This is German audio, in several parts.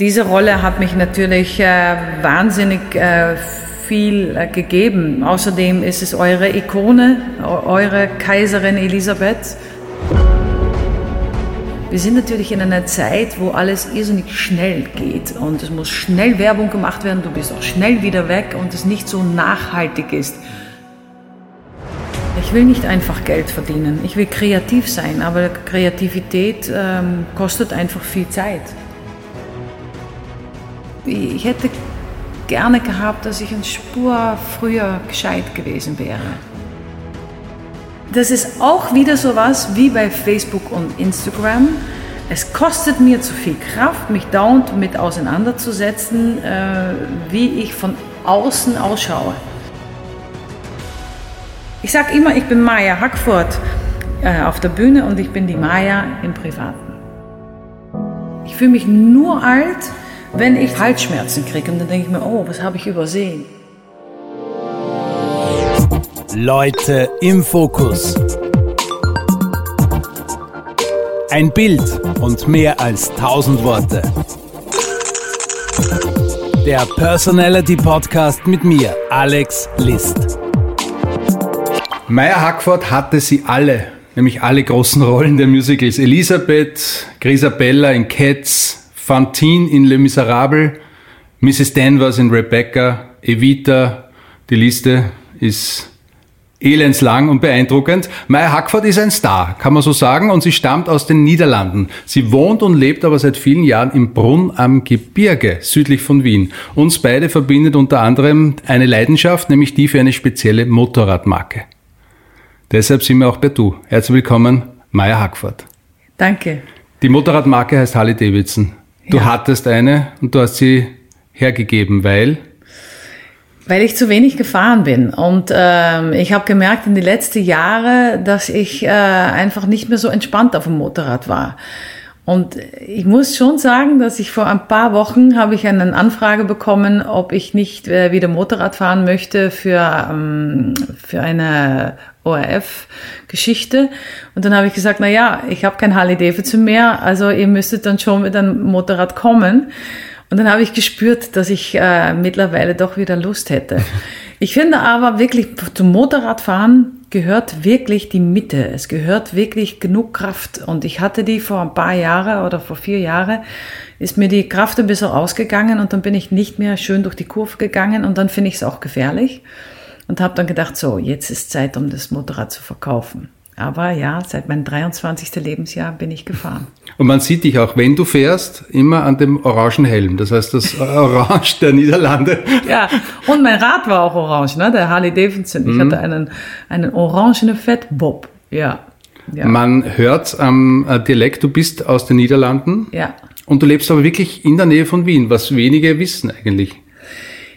Diese Rolle hat mich natürlich äh, wahnsinnig äh, viel äh, gegeben. Außerdem ist es eure Ikone, eure Kaiserin Elisabeth. Wir sind natürlich in einer Zeit, wo alles irrsinnig schnell geht und es muss schnell Werbung gemacht werden, du bist auch schnell wieder weg und es nicht so nachhaltig ist. Ich will nicht einfach Geld verdienen, ich will kreativ sein, aber Kreativität ähm, kostet einfach viel Zeit. Ich hätte gerne gehabt, dass ich eine Spur früher gescheit gewesen wäre. Das ist auch wieder so was wie bei Facebook und Instagram. Es kostet mir zu viel Kraft, mich dauernd mit auseinanderzusetzen, äh, wie ich von außen ausschaue. Ich sage immer, ich bin Maya Hackford äh, auf der Bühne und ich bin die Maya im Privaten. Ich fühle mich nur alt, wenn ich Halsschmerzen kriege und dann denke ich mir, oh, was habe ich übersehen? Leute im Fokus. Ein Bild und mehr als tausend Worte. Der Personality Podcast mit mir, Alex List. Maya Hackford hatte sie alle, nämlich alle großen Rollen der Musicals. Elisabeth, Grisabella in Cats, Fantine in Les Miserables, Mrs. Danvers in Rebecca, Evita, die Liste ist elendslang und beeindruckend. Maya Hackford ist ein Star, kann man so sagen, und sie stammt aus den Niederlanden. Sie wohnt und lebt aber seit vielen Jahren im Brunn am Gebirge, südlich von Wien. Uns beide verbindet unter anderem eine Leidenschaft, nämlich die für eine spezielle Motorradmarke. Deshalb sind wir auch bei Du. Herzlich willkommen, Maya Hackford. Danke. Die Motorradmarke heißt Harley Davidson. Du ja. hattest eine und du hast sie hergegeben, weil? Weil ich zu wenig gefahren bin. Und ähm, ich habe gemerkt in den letzten Jahren, dass ich äh, einfach nicht mehr so entspannt auf dem Motorrad war. Und ich muss schon sagen, dass ich vor ein paar Wochen habe ich eine Anfrage bekommen, ob ich nicht äh, wieder Motorrad fahren möchte für, ähm, für eine ORF-Geschichte. Und dann habe ich gesagt, na ja, ich habe kein Harley Davidson mehr, also ihr müsstet dann schon mit einem Motorrad kommen. Und dann habe ich gespürt, dass ich äh, mittlerweile doch wieder Lust hätte. Ich finde aber wirklich, zum Motorradfahren gehört wirklich die Mitte. Es gehört wirklich genug Kraft. Und ich hatte die vor ein paar Jahren oder vor vier Jahren, ist mir die Kraft ein bisschen ausgegangen und dann bin ich nicht mehr schön durch die Kurve gegangen und dann finde ich es auch gefährlich und habe dann gedacht, so, jetzt ist Zeit, um das Motorrad zu verkaufen. Aber ja, seit meinem 23. Lebensjahr bin ich gefahren. Und man sieht dich auch, wenn du fährst, immer an dem orangen Helm. Das heißt, das Orange der Niederlande. Ja, und mein Rad war auch orange, ne? der Harley Davidson. Ich mhm. hatte einen, einen orangenen Fettbob. Ja. ja. Man hört am äh, Dialekt, du bist aus den Niederlanden. Ja. Und du lebst aber wirklich in der Nähe von Wien, was wenige wissen eigentlich.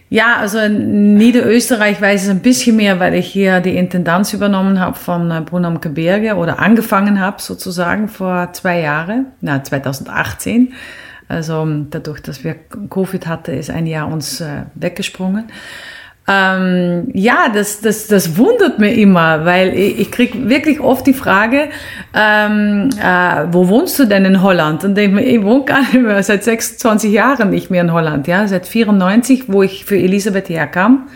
Ja, also in Niederösterreich weiß ich ein bisschen mehr, weil ich hier die Intendanz übernommen habe von äh, Brunn am Gebirge oder angefangen habe sozusagen vor zwei Jahren, na 2018. Also dadurch, dass wir Covid hatte, ist ein Jahr uns äh, weggesprungen. Ähm, ja, das, das, das wundert mir immer, weil ich, ich krieg wirklich oft die Frage, ähm, äh, wo wohnst du denn in Holland? Und ich, ich wohne gar nicht mehr, seit 26 Jahren nicht mehr in Holland, ja, seit 94, wo ich für Elisabeth herkam,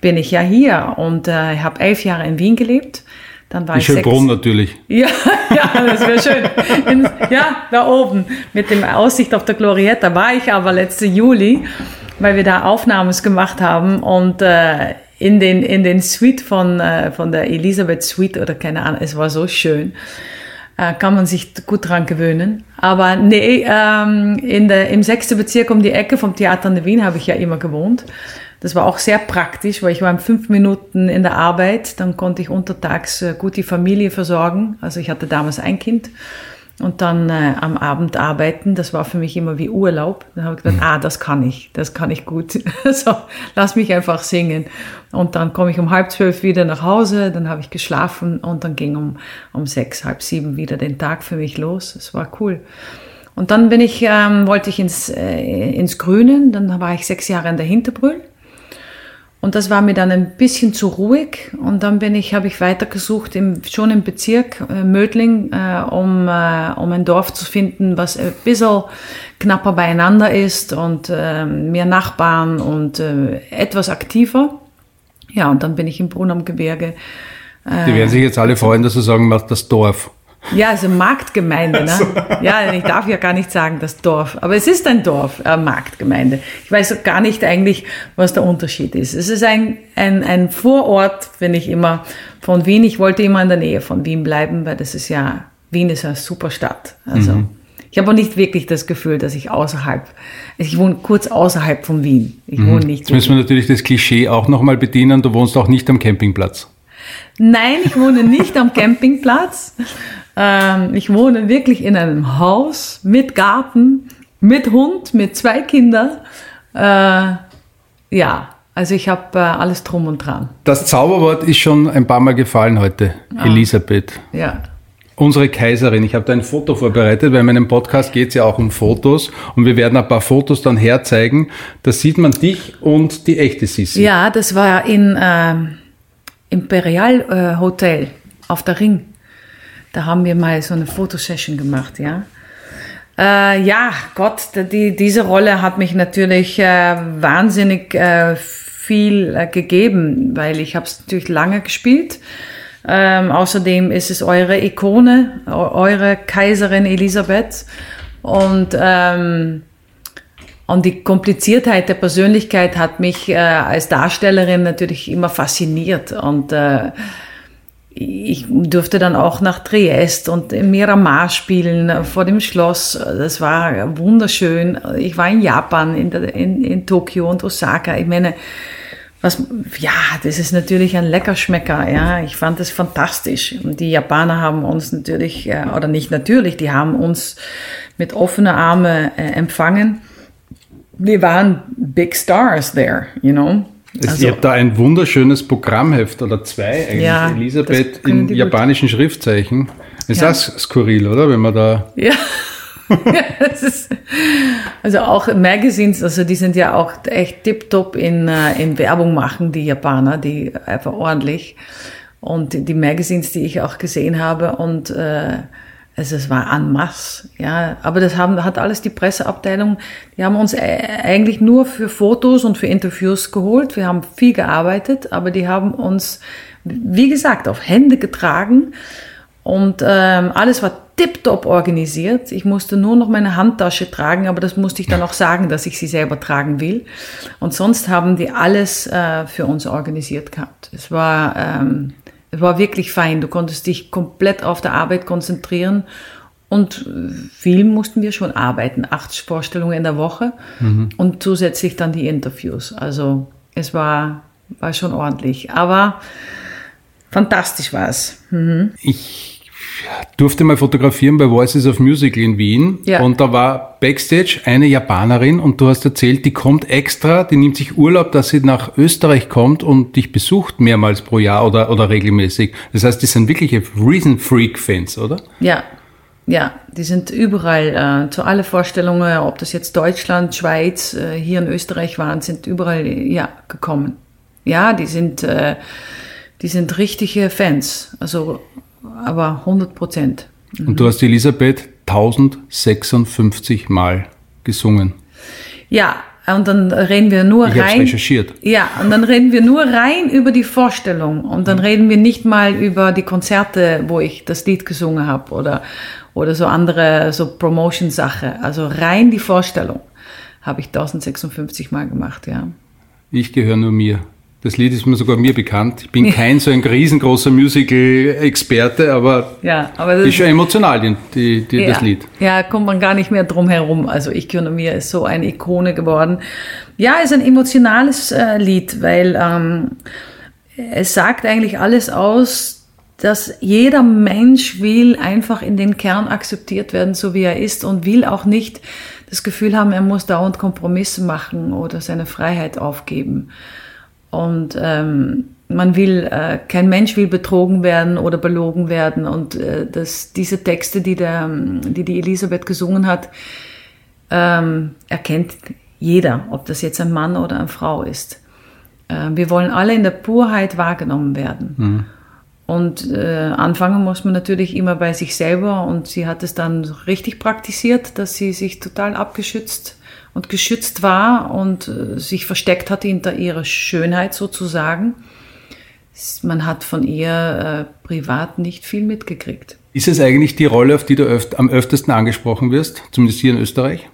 bin ich ja hier und äh, habe elf Jahre in Wien gelebt. Dann war in ich Schönbrunn natürlich. Ja, ja, das wäre schön. In, ja, da oben mit dem Aussicht auf der Glorietta war ich aber letzte Juli weil wir da Aufnahmen gemacht haben und äh, in den in den Suite von äh, von der Elisabeth Suite oder keine Ahnung, es war so schön. Äh, kann man sich gut dran gewöhnen. Aber nee, ähm, in der, im sechsten Bezirk um die Ecke vom Theater in Wien habe ich ja immer gewohnt. Das war auch sehr praktisch, weil ich war in fünf Minuten in der Arbeit, dann konnte ich untertags äh, gut die Familie versorgen. Also ich hatte damals ein Kind und dann äh, am Abend arbeiten, das war für mich immer wie Urlaub. Dann habe ich gedacht, mhm. ah, das kann ich, das kann ich gut. so, lass mich einfach singen. Und dann komme ich um halb zwölf wieder nach Hause, dann habe ich geschlafen und dann ging um, um sechs, halb sieben wieder den Tag für mich los. Es war cool. Und dann bin ich, ähm, wollte ich ins, äh, ins Grünen, dann war ich sechs Jahre in der Hinterbrühl. Und das war mir dann ein bisschen zu ruhig. Und dann bin ich, habe ich weitergesucht, im, schon im Bezirk äh, Mödling, äh, um, äh, um ein Dorf zu finden, was ein bisschen knapper beieinander ist und äh, mehr Nachbarn und äh, etwas aktiver. Ja, und dann bin ich im Brunn am Gebirge. Die werden sich jetzt alle freuen, dass du sagen machst, das Dorf. Ja, also Marktgemeinde, ne? Ja, ich darf ja gar nicht sagen das Dorf, aber es ist ein Dorf, äh, Marktgemeinde. Ich weiß gar nicht eigentlich, was der Unterschied ist. Es ist ein, ein, ein Vorort, wenn ich immer von Wien, ich wollte immer in der Nähe von Wien bleiben, weil das ist ja, Wien ist eine super Stadt. Also, Mhm. ich habe auch nicht wirklich das Gefühl, dass ich außerhalb, also ich wohne kurz außerhalb von Wien. Ich Mhm. wohne nicht Jetzt müssen wir natürlich das Klischee auch nochmal bedienen. Du wohnst auch nicht am Campingplatz. Nein, ich wohne nicht am Campingplatz. Ähm, ich wohne wirklich in einem Haus mit Garten, mit Hund, mit zwei Kindern. Äh, ja, also ich habe äh, alles drum und dran. Das Zauberwort ist schon ein paar Mal gefallen heute. Elisabeth. Ja. Unsere Kaiserin. Ich habe da ein Foto vorbereitet, weil in meinem Podcast geht es ja auch um Fotos. Und wir werden ein paar Fotos dann herzeigen. Da sieht man dich und die echte Sissi. Ja, das war in ähm, Imperial äh, Hotel auf der Ring. Da haben wir mal so eine Fotosession gemacht, ja. Äh, ja, Gott, die, diese Rolle hat mich natürlich äh, wahnsinnig äh, viel äh, gegeben, weil ich habe es natürlich lange gespielt. Ähm, außerdem ist es eure Ikone, eu- eure Kaiserin Elisabeth. Und ähm, und die Kompliziertheit der Persönlichkeit hat mich äh, als Darstellerin natürlich immer fasziniert. Und äh, ich durfte dann auch nach Triest und in Miramar spielen, vor dem Schloss. Das war wunderschön. Ich war in Japan, in, in, in Tokio und Osaka. Ich meine, was, ja, das ist natürlich ein Leckerschmecker, ja. Ich fand das fantastisch. Und die Japaner haben uns natürlich, äh, oder nicht natürlich, die haben uns mit offener Arme äh, empfangen. Wir waren big stars there, you know. Es, Also- ihr habt da ein wunderschönes Programmheft oder zwei eigentlich. Ja, Elisabeth in die gut. japanischen Schriftzeichen. Ist Ja. das skurril, oder? Wenn man da. Ja. Ja, ist, also auch Magazines, also die sind ja auch echt tiptop in, äh, in Werbung machen, die Japaner, die einfach ordentlich. Und die, die Magazines, die ich auch gesehen habe und äh, also es war en masse, ja. Aber das haben, hat alles die Presseabteilung, die haben uns äh, eigentlich nur für Fotos und für Interviews geholt. Wir haben viel gearbeitet, aber die haben uns, wie gesagt, auf Hände getragen. Und ähm, alles war tiptop organisiert. Ich musste nur noch meine Handtasche tragen, aber das musste ich dann auch sagen, dass ich sie selber tragen will. Und sonst haben die alles äh, für uns organisiert gehabt. Es war, ähm, es war wirklich fein. Du konntest dich komplett auf der Arbeit konzentrieren. Und viel mussten wir schon arbeiten. Acht Vorstellungen in der Woche und zusätzlich dann die Interviews. Also es war, war schon ordentlich. Aber fantastisch war es. Ich durfte mal fotografieren bei Voices of Musical in Wien. Ja. Und da war Backstage eine Japanerin und du hast erzählt, die kommt extra, die nimmt sich Urlaub, dass sie nach Österreich kommt und dich besucht mehrmals pro Jahr oder, oder regelmäßig. Das heißt, die sind wirkliche Reason Freak Fans, oder? Ja, ja, die sind überall äh, zu alle Vorstellungen, ob das jetzt Deutschland, Schweiz, äh, hier in Österreich waren, sind überall ja gekommen. Ja, die sind äh, die sind richtige Fans, also aber 100 Prozent. Und du hast Elisabeth 1056 Mal gesungen. Ja, und dann reden wir nur Ich rein. recherchiert. Ja, und dann reden wir nur rein über die Vorstellung. Und dann reden wir nicht mal über die Konzerte, wo ich das Lied gesungen habe oder, oder so andere, so Promotion-Sache. Also rein die Vorstellung habe ich 1056 Mal gemacht, ja. Ich gehöre nur mir. Das Lied ist mir sogar mir bekannt. Ich bin kein so ein riesengroßer Musical-Experte, aber Ja, aber das ist schon emotional, die, die, die, ja, das Lied. Ja, kommt man gar nicht mehr drum herum. Also ich gehöre mir ist so eine Ikone geworden. Ja, ist ein emotionales äh, Lied, weil ähm, es sagt eigentlich alles aus, dass jeder Mensch will einfach in den Kern akzeptiert werden, so wie er ist und will auch nicht das Gefühl haben, er muss dauernd Kompromisse machen oder seine Freiheit aufgeben. Und ähm, man will, äh, kein Mensch will betrogen werden oder belogen werden. Und äh, das, diese Texte, die, der, die die Elisabeth gesungen hat, ähm, erkennt jeder, ob das jetzt ein Mann oder eine Frau ist. Äh, wir wollen alle in der Purheit wahrgenommen werden. Mhm. Und äh, anfangen muss man natürlich immer bei sich selber und sie hat es dann richtig praktiziert, dass sie sich total abgeschützt und geschützt war und äh, sich versteckt hat hinter ihrer Schönheit sozusagen. Man hat von ihr äh, privat nicht viel mitgekriegt. Ist es eigentlich die Rolle, auf die du öf am öftesten angesprochen wirst, zumindest hier in Österreich?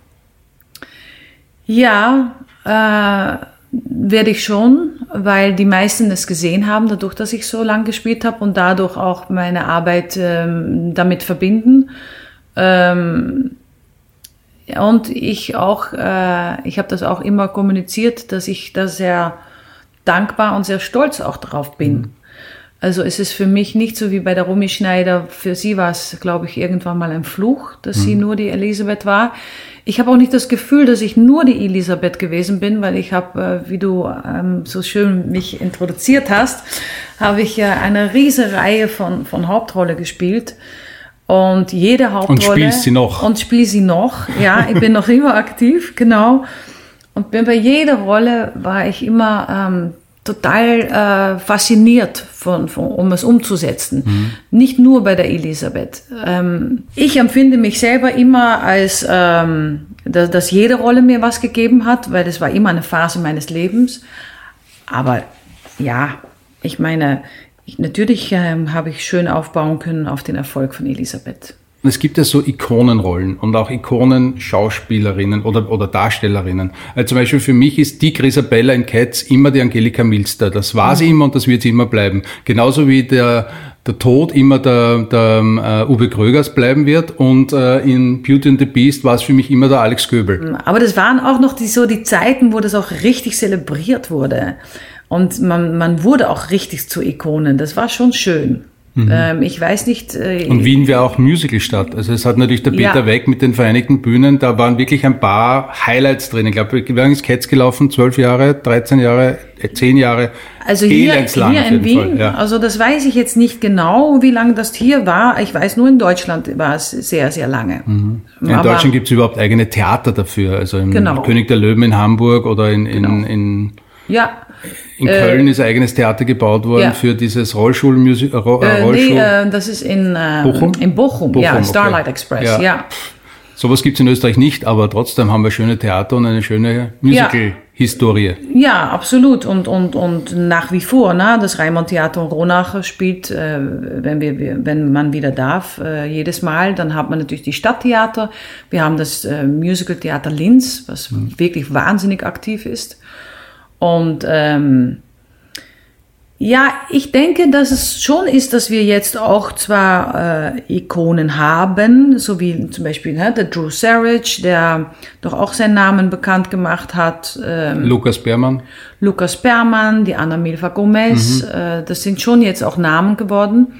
Ja, äh, werde ich schon, weil die meisten es gesehen haben, dadurch, dass ich so lange gespielt habe und dadurch auch meine Arbeit ähm, damit verbinden. Ähm, und ich auch, äh, ich habe das auch immer kommuniziert, dass ich da sehr dankbar und sehr stolz auch drauf bin. Mhm. Also es ist für mich nicht so wie bei der Romy Schneider. Für sie war es, glaube ich, irgendwann mal ein Fluch, dass mhm. sie nur die Elisabeth war. Ich habe auch nicht das Gefühl, dass ich nur die Elisabeth gewesen bin, weil ich habe, äh, wie du ähm, so schön mich introduziert hast, habe ich ja eine riesige Reihe von, von Hauptrolle gespielt. Und jede Hauptrolle. Und spielst sie noch. Und spiele sie noch. Ja, ich bin noch immer aktiv, genau. Und bei jeder Rolle war ich immer ähm, total äh, fasziniert, von, von, um es umzusetzen. Mhm. Nicht nur bei der Elisabeth. Ähm, ich empfinde mich selber immer als, ähm, dass, dass jede Rolle mir was gegeben hat, weil das war immer eine Phase meines Lebens. Aber ja, ich meine, natürlich ähm, habe ich schön aufbauen können auf den Erfolg von Elisabeth. Es gibt ja so Ikonenrollen und auch Ikonen-Schauspielerinnen oder, oder Darstellerinnen. Also zum Beispiel für mich ist die Grisabella in Cats immer die Angelika Milster. Das war sie immer und das wird sie immer bleiben. Genauso wie der, der Tod immer der, der uh, Uwe Krögers bleiben wird und uh, in Beauty and the Beast war es für mich immer der Alex Göbel. Aber das waren auch noch die, so die Zeiten, wo das auch richtig zelebriert wurde. Und man, man wurde auch richtig zu Ikonen. Das war schon schön. Mhm. Ähm, ich weiß nicht. Äh, und Wien wäre auch Musical-Stadt. Also es hat natürlich der Peter ja. Weg mit den Vereinigten Bühnen, da waren wirklich ein paar Highlights drin. Ich glaube, lange ist Cats gelaufen? Zwölf Jahre, 13 Jahre, äh, zehn Jahre? Also hier, hier in Wien, ja. also das weiß ich jetzt nicht genau, wie lange das hier war. Ich weiß nur, in Deutschland war es sehr, sehr lange. Mhm. in Aber Deutschland gibt es überhaupt eigene Theater dafür. Also im genau. König der Löwen in Hamburg oder in, in, genau. in ja. In Köln äh, ist ein eigenes Theater gebaut worden ja. für dieses Rollschulmusik. Äh, Rollschul nee, äh, das ist in äh, Bochum. In Bochum, Bochum ja, Starlight okay. Express, ja. ja. Sowas gibt es in Österreich nicht, aber trotzdem haben wir schöne Theater und eine schöne Musical-Historie. Ja. ja, absolut. Und, und, und nach wie vor, ne? das Raimund Theater Ronach spielt, äh, wenn, wir, wenn man wieder darf, äh, jedes Mal. Dann hat man natürlich die Stadttheater. Wir haben das äh, Musical-Theater Linz, was mhm. wirklich wahnsinnig aktiv ist. Und ähm, ja, ich denke, dass es schon ist, dass wir jetzt auch zwar äh, Ikonen haben, so wie zum Beispiel ne, der Drew Sarich, der doch auch seinen Namen bekannt gemacht hat. Ähm, Lukas Bermann. Lukas Bermann, die Anna Milva Gomez, mhm. äh, das sind schon jetzt auch Namen geworden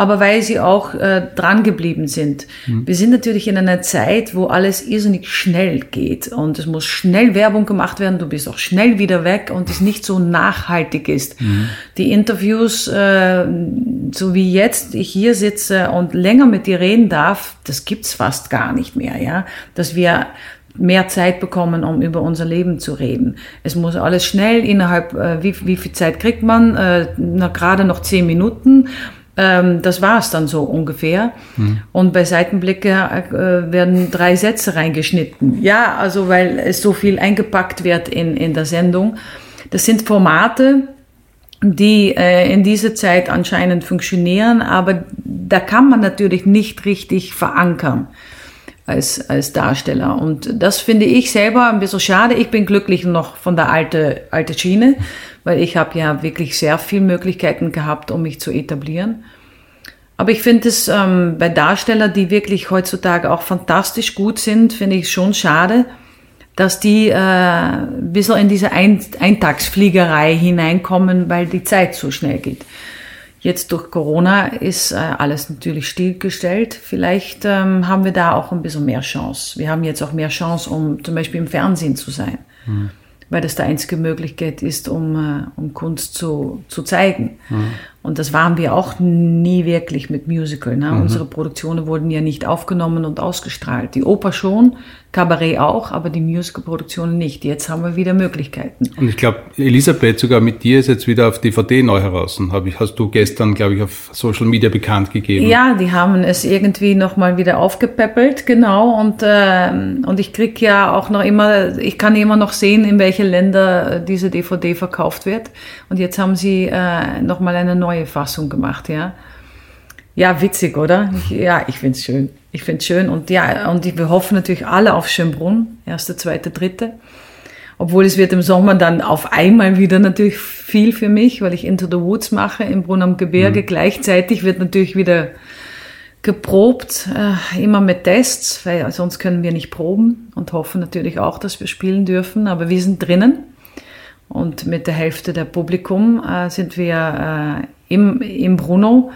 aber weil sie auch äh, dran geblieben sind. Mhm. Wir sind natürlich in einer Zeit, wo alles irrsinnig schnell geht und es muss schnell Werbung gemacht werden, du bist auch schnell wieder weg und es nicht so nachhaltig ist. Mhm. Die Interviews, äh, so wie jetzt ich hier sitze und länger mit dir reden darf, das gibt's fast gar nicht mehr, ja, dass wir mehr Zeit bekommen, um über unser Leben zu reden. Es muss alles schnell innerhalb, äh, wie, wie viel Zeit kriegt man? Äh, na, gerade noch zehn Minuten ähm, das war es dann so ungefähr. Hm. Und bei Seitenblicke äh, werden drei Sätze reingeschnitten. Ja, also weil es so viel eingepackt wird in, in der Sendung. Das sind Formate, die äh, in dieser Zeit anscheinend funktionieren, aber da kann man natürlich nicht richtig verankern als, als Darsteller. Und das finde ich selber ein bisschen schade. Ich bin glücklich noch von der alte, alte Schiene weil ich habe ja wirklich sehr viele Möglichkeiten gehabt, um mich zu etablieren. Aber ich finde es ähm, bei Darstellern, die wirklich heutzutage auch fantastisch gut sind, finde ich schon schade, dass die äh, ein bisschen in diese Ein Eintagsfliegerei hineinkommen, weil die Zeit so schnell geht. Jetzt durch Corona ist äh, alles natürlich stillgestellt. Vielleicht ähm, haben wir da auch ein bisschen mehr Chance. Wir haben jetzt auch mehr Chance, um zum Beispiel im Fernsehen zu sein. Mhm weil das die einzige Möglichkeit ist, um, äh, um Kunst zu, zu zeigen. Mhm. Und das waren wir auch nie wirklich mit Musical. Ne? Mhm. Unsere Produktionen wurden ja nicht aufgenommen und ausgestrahlt. Die Oper schon, Kabarett auch, aber die Musical-Produktionen nicht. Jetzt haben wir wieder Möglichkeiten. Und ich glaube, Elisabeth, sogar mit dir ist jetzt wieder auf DVD neu heraus. Hab ich, hast du gestern, glaube ich, auf Social Media bekannt gegeben. Ja, die haben es irgendwie nochmal wieder aufgepäppelt, genau. Und, äh, und ich krieg ja auch noch immer, ich kann immer noch sehen, in welche Länder diese DVD verkauft wird. Und jetzt haben sie äh, nochmal eine neue neue Fassung gemacht, ja. Ja, witzig, oder? Ja, ich finde es schön. Ich finde es schön. Und ja, und wir hoffen natürlich alle auf Schönbrunn, erste, zweite, dritte. Obwohl es wird im Sommer dann auf einmal wieder natürlich viel für mich, weil ich Into the Woods mache im Brunn am Gebirge. Mhm. Gleichzeitig wird natürlich wieder geprobt, äh, immer mit Tests, weil sonst können wir nicht proben und hoffen natürlich auch, dass wir spielen dürfen. Aber wir sind drinnen und mit der Hälfte der Publikum äh, sind wir äh, im, im Bruno.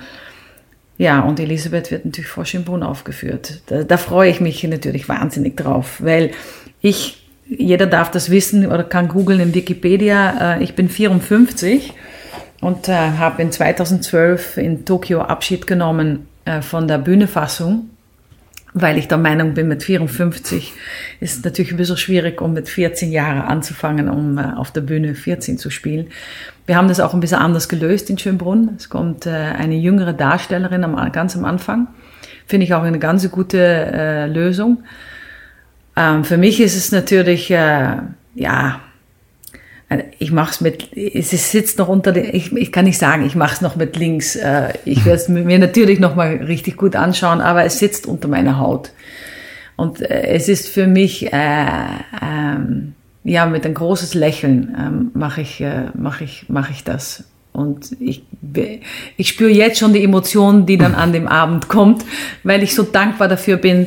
Ja, und Elisabeth wird natürlich vor Schönbrunn aufgeführt. Da, da freue ich mich natürlich wahnsinnig drauf, weil ich, jeder darf das wissen oder kann googeln in Wikipedia, äh, ich bin 54 und äh, habe in 2012 in Tokio Abschied genommen äh, von der Bühnefassung weil ich der Meinung bin, mit 54 ist es natürlich ein bisschen schwierig, um mit 14 Jahren anzufangen, um äh, auf der Bühne 14 zu spielen. Wir haben das auch ein bisschen anders gelöst in Schönbrunn. Es kommt äh, eine jüngere Darstellerin ganz am Anfang. Finde ich auch eine ganz gute äh, Lösung. Ähm, für mich ist es natürlich, ja, ich mache es mit, es sitzt noch unter den, ich, ich kann nicht sagen, ich mache es noch mit links. Äh, ich werde es mir natürlich noch mal richtig gut anschauen, aber es sitzt unter meiner Haut. Und äh, es ist für mich, äh, ähm, ja, mit ein großes Lächeln ähm, mache ich, äh, mach ich, mach ich das. Und ich, ich spüre jetzt schon die Emotionen, die dann an dem Abend kommt, weil ich so dankbar dafür bin,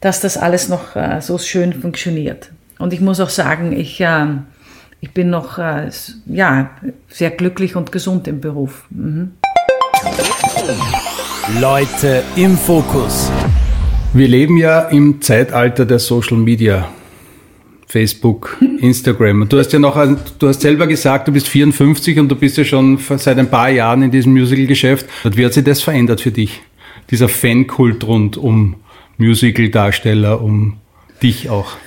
dass das alles noch äh, so schön funktioniert. Und ich muss auch sagen, ich, äh, ich bin noch äh, ja, sehr glücklich und gesund im Beruf. Mhm. Leute im Fokus. Wir leben ja im Zeitalter der Social Media. Facebook, Instagram. Und du hast ja noch, du hast selber gesagt, du bist 54 und du bist ja schon seit ein paar Jahren in diesem Musical-Geschäft. Wie hat sich das verändert für dich? Dieser Fankult rund um Musical-Darsteller, um dich auch?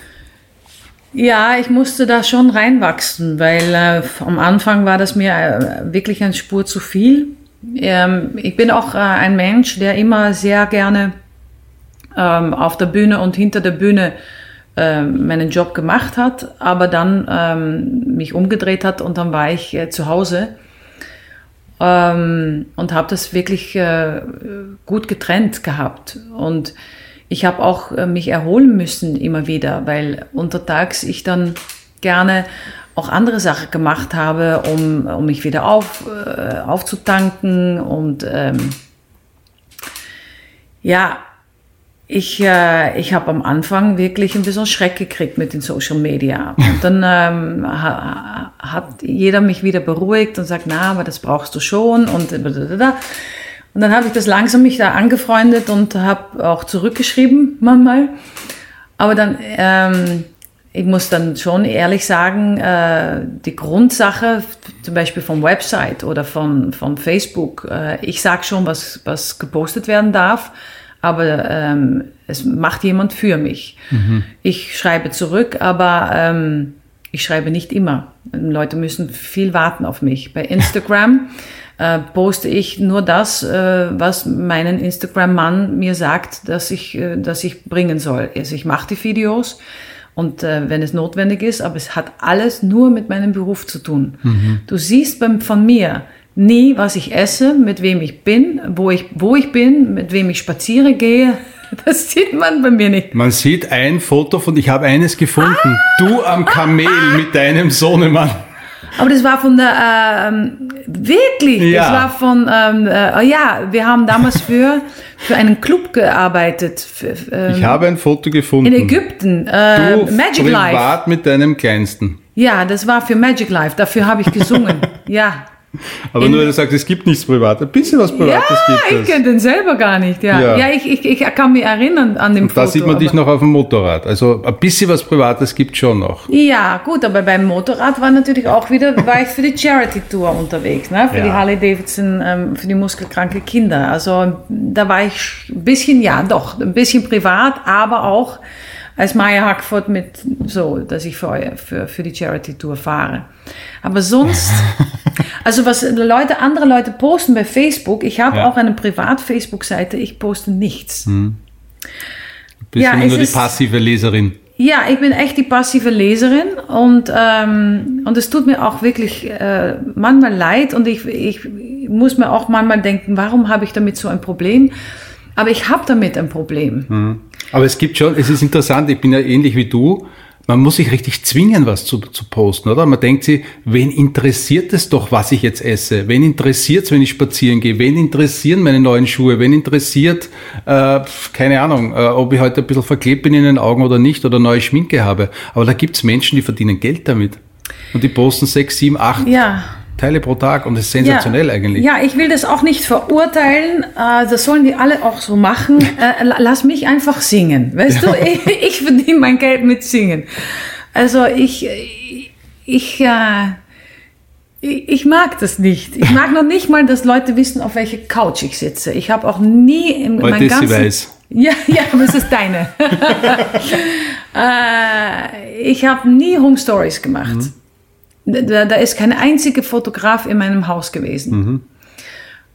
Ja, ich musste da schon reinwachsen, weil äh, am Anfang war das mir äh, wirklich ein Spur zu viel. Ähm, ich bin auch äh, ein Mensch, der immer sehr gerne ähm, auf der Bühne und hinter der Bühne äh, meinen Job gemacht hat, aber dann ähm, mich umgedreht hat und dann war ich äh, zu Hause ähm, und habe das wirklich äh, gut getrennt gehabt und ich habe auch äh, mich erholen müssen immer wieder, weil untertags ich dann gerne auch andere Sachen gemacht habe, um, um mich wieder auf, äh, aufzutanken und ähm, ja, ich, äh, ich habe am Anfang wirklich ein bisschen Schreck gekriegt mit den Social Media. Und dann ähm, ha, hat jeder mich wieder beruhigt und sagt, na, aber das brauchst du schon und da. Und dann habe ich das langsam mich da angefreundet und habe auch zurückgeschrieben manchmal. Aber dann, ähm, ich muss dann schon ehrlich sagen, äh, die Grundsache, zum Beispiel vom Website oder von, von Facebook, äh, ich sage schon, was, was gepostet werden darf, aber ähm, es macht jemand für mich. Mhm. Ich schreibe zurück, aber ähm, ich schreibe nicht immer. Leute müssen viel warten auf mich. Bei Instagram äh, poste ich nur das, äh, was meinen Instagram-Mann mir sagt, dass ich, äh, dass ich bringen soll. Also ich mache die Videos und äh, wenn es notwendig ist, aber es hat alles nur mit meinem Beruf zu tun. Mhm. Du siehst beim, von mir nie, was ich esse, mit wem ich bin, wo ich, wo ich bin, mit wem ich spaziere gehe. Das sieht man bei mir nicht. Man sieht ein Foto von, ich habe eines gefunden. Ah! Du am Kamel mit deinem Sohnemann. Aber das war von der, ähm, wirklich, ja. das war von, ähm, äh, oh ja, wir haben damals für, für einen Club gearbeitet. Für, ähm, ich habe ein Foto gefunden. In Ägypten, äh, du Magic privat Life. mit deinem Kleinsten. Ja, das war für Magic Life, dafür habe ich gesungen, ja. Aber In- nur, du sagst, es gibt nichts Privates. Ein bisschen was Privates ja, gibt ich es. kenne den selber gar nicht. Ja, Ja. ja. ich, ich, ich kann mich erinnern an den Und da Foto. sieht man dich noch auf dem Motorrad. Also ein bisschen was Privates gibt schon noch. Ja, gut, aber beim Motorrad war natürlich auch wieder, war ich für die Charity Tour unterwegs, ne? für Ja. die Harley Davidson, ähm, für die muskelkranke Kinder. Also da war ich ein bisschen, ja, doch, ein bisschen privat, aber auch als Maya Hackford mit so, dass ich für, für, für die Charity Tour fahre. Aber sonst, also was Leute, andere Leute posten bei Facebook, ich habe Ja. auch eine Privat-Facebook-Seite, ich poste nichts. Bist Ja, es nur die passive Leserin. Ja, ich bin echt die passive Leserin und, ähm, und es tut mir auch wirklich äh, manchmal leid und ich, ich muss mir auch manchmal denken, warum habe ich damit so ein Problem? Aber ich habe damit ein Problem. Aber es gibt schon, es ist interessant, ich bin ja ähnlich wie du, man muss sich richtig zwingen, was zu, zu posten, oder? Man denkt sich, wen interessiert es doch, was ich jetzt esse? Wen interessiert es, wenn ich spazieren gehe? Wen interessieren meine neuen Schuhe? Wen interessiert, äh, keine Ahnung, äh, ob ich heute ein bisschen verklebt bin in den Augen oder nicht oder neue Schminke habe. Aber da gibt's Menschen, die verdienen Geld damit. Und die posten sechs, sieben, acht Ja. Teile pro Tag und das ist sensationell ja. eigentlich. Ja, ich will das auch nicht verurteilen. Äh, das sollen die alle auch so machen. Äh, la- lass mich einfach singen. Weißt du, ich, ich verdiene mein Geld mit Singen. Also ich, ich, äh, ich, mag das nicht. Ich mag noch nicht mal, dass Leute wissen, auf welche Couch ich sitze. Ich habe auch nie in Heute meinem ist sie ganzen... weiß. Ja, ja, aber es ist deine. ich habe nie Home Stories gemacht. Da, da ist kein einziger Fotograf in meinem Haus gewesen.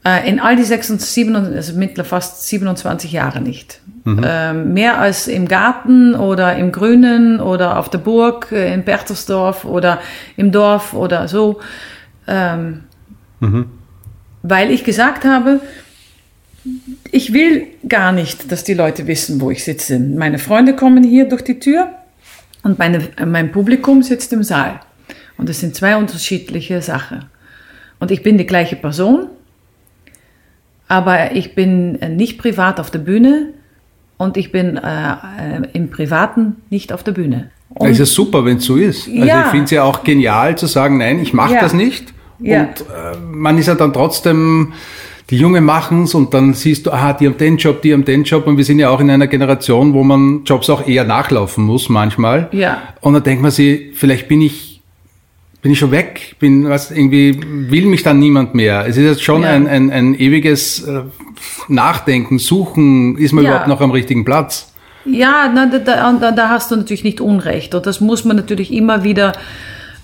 Äh, in all die 26, 27, also mittlerweile fast 27 Jahre nicht. Ähm, mehr als im Garten oder im Grünen oder auf der Burg äh, in Berchtesdorf oder im Dorf oder so. Ähm, Weil ich gesagt habe, ich will gar nicht, dass die Leute wissen, wo ich sitze. Meine Freunde kommen hier durch die Tür und meine, mein Publikum sitzt im Saal. Und das sind zwei unterschiedliche Sachen. Und ich bin die gleiche Person, aber ich bin äh, nicht privat auf der Bühne und ich bin äh, äh, im Privaten nicht auf der Bühne. Das Und ist ja super, wenn es so ist. Also Ja. ich finde es ja auch genial zu sagen, nein, ich mache Ja. das nicht. Ja. Und äh, man ist ja dann trotzdem, die Jungen machen's und dann siehst du, aha, die haben den Job, die haben den Job und wir sind ja auch in einer Generation, wo man Jobs auch eher nachlaufen muss manchmal. Ja. Und dann denkt man sich, vielleicht bin ich, bin ich schon weg, bin, was, irgendwie will mich dann niemand mehr. Es ist jetzt schon Ja. ein, ein, ein ewiges äh, Nachdenken, Suchen, ist man Ja. überhaupt noch am richtigen Platz? Ja, na, da, da, da hast du natürlich nicht Unrecht. Und das muss man natürlich immer wieder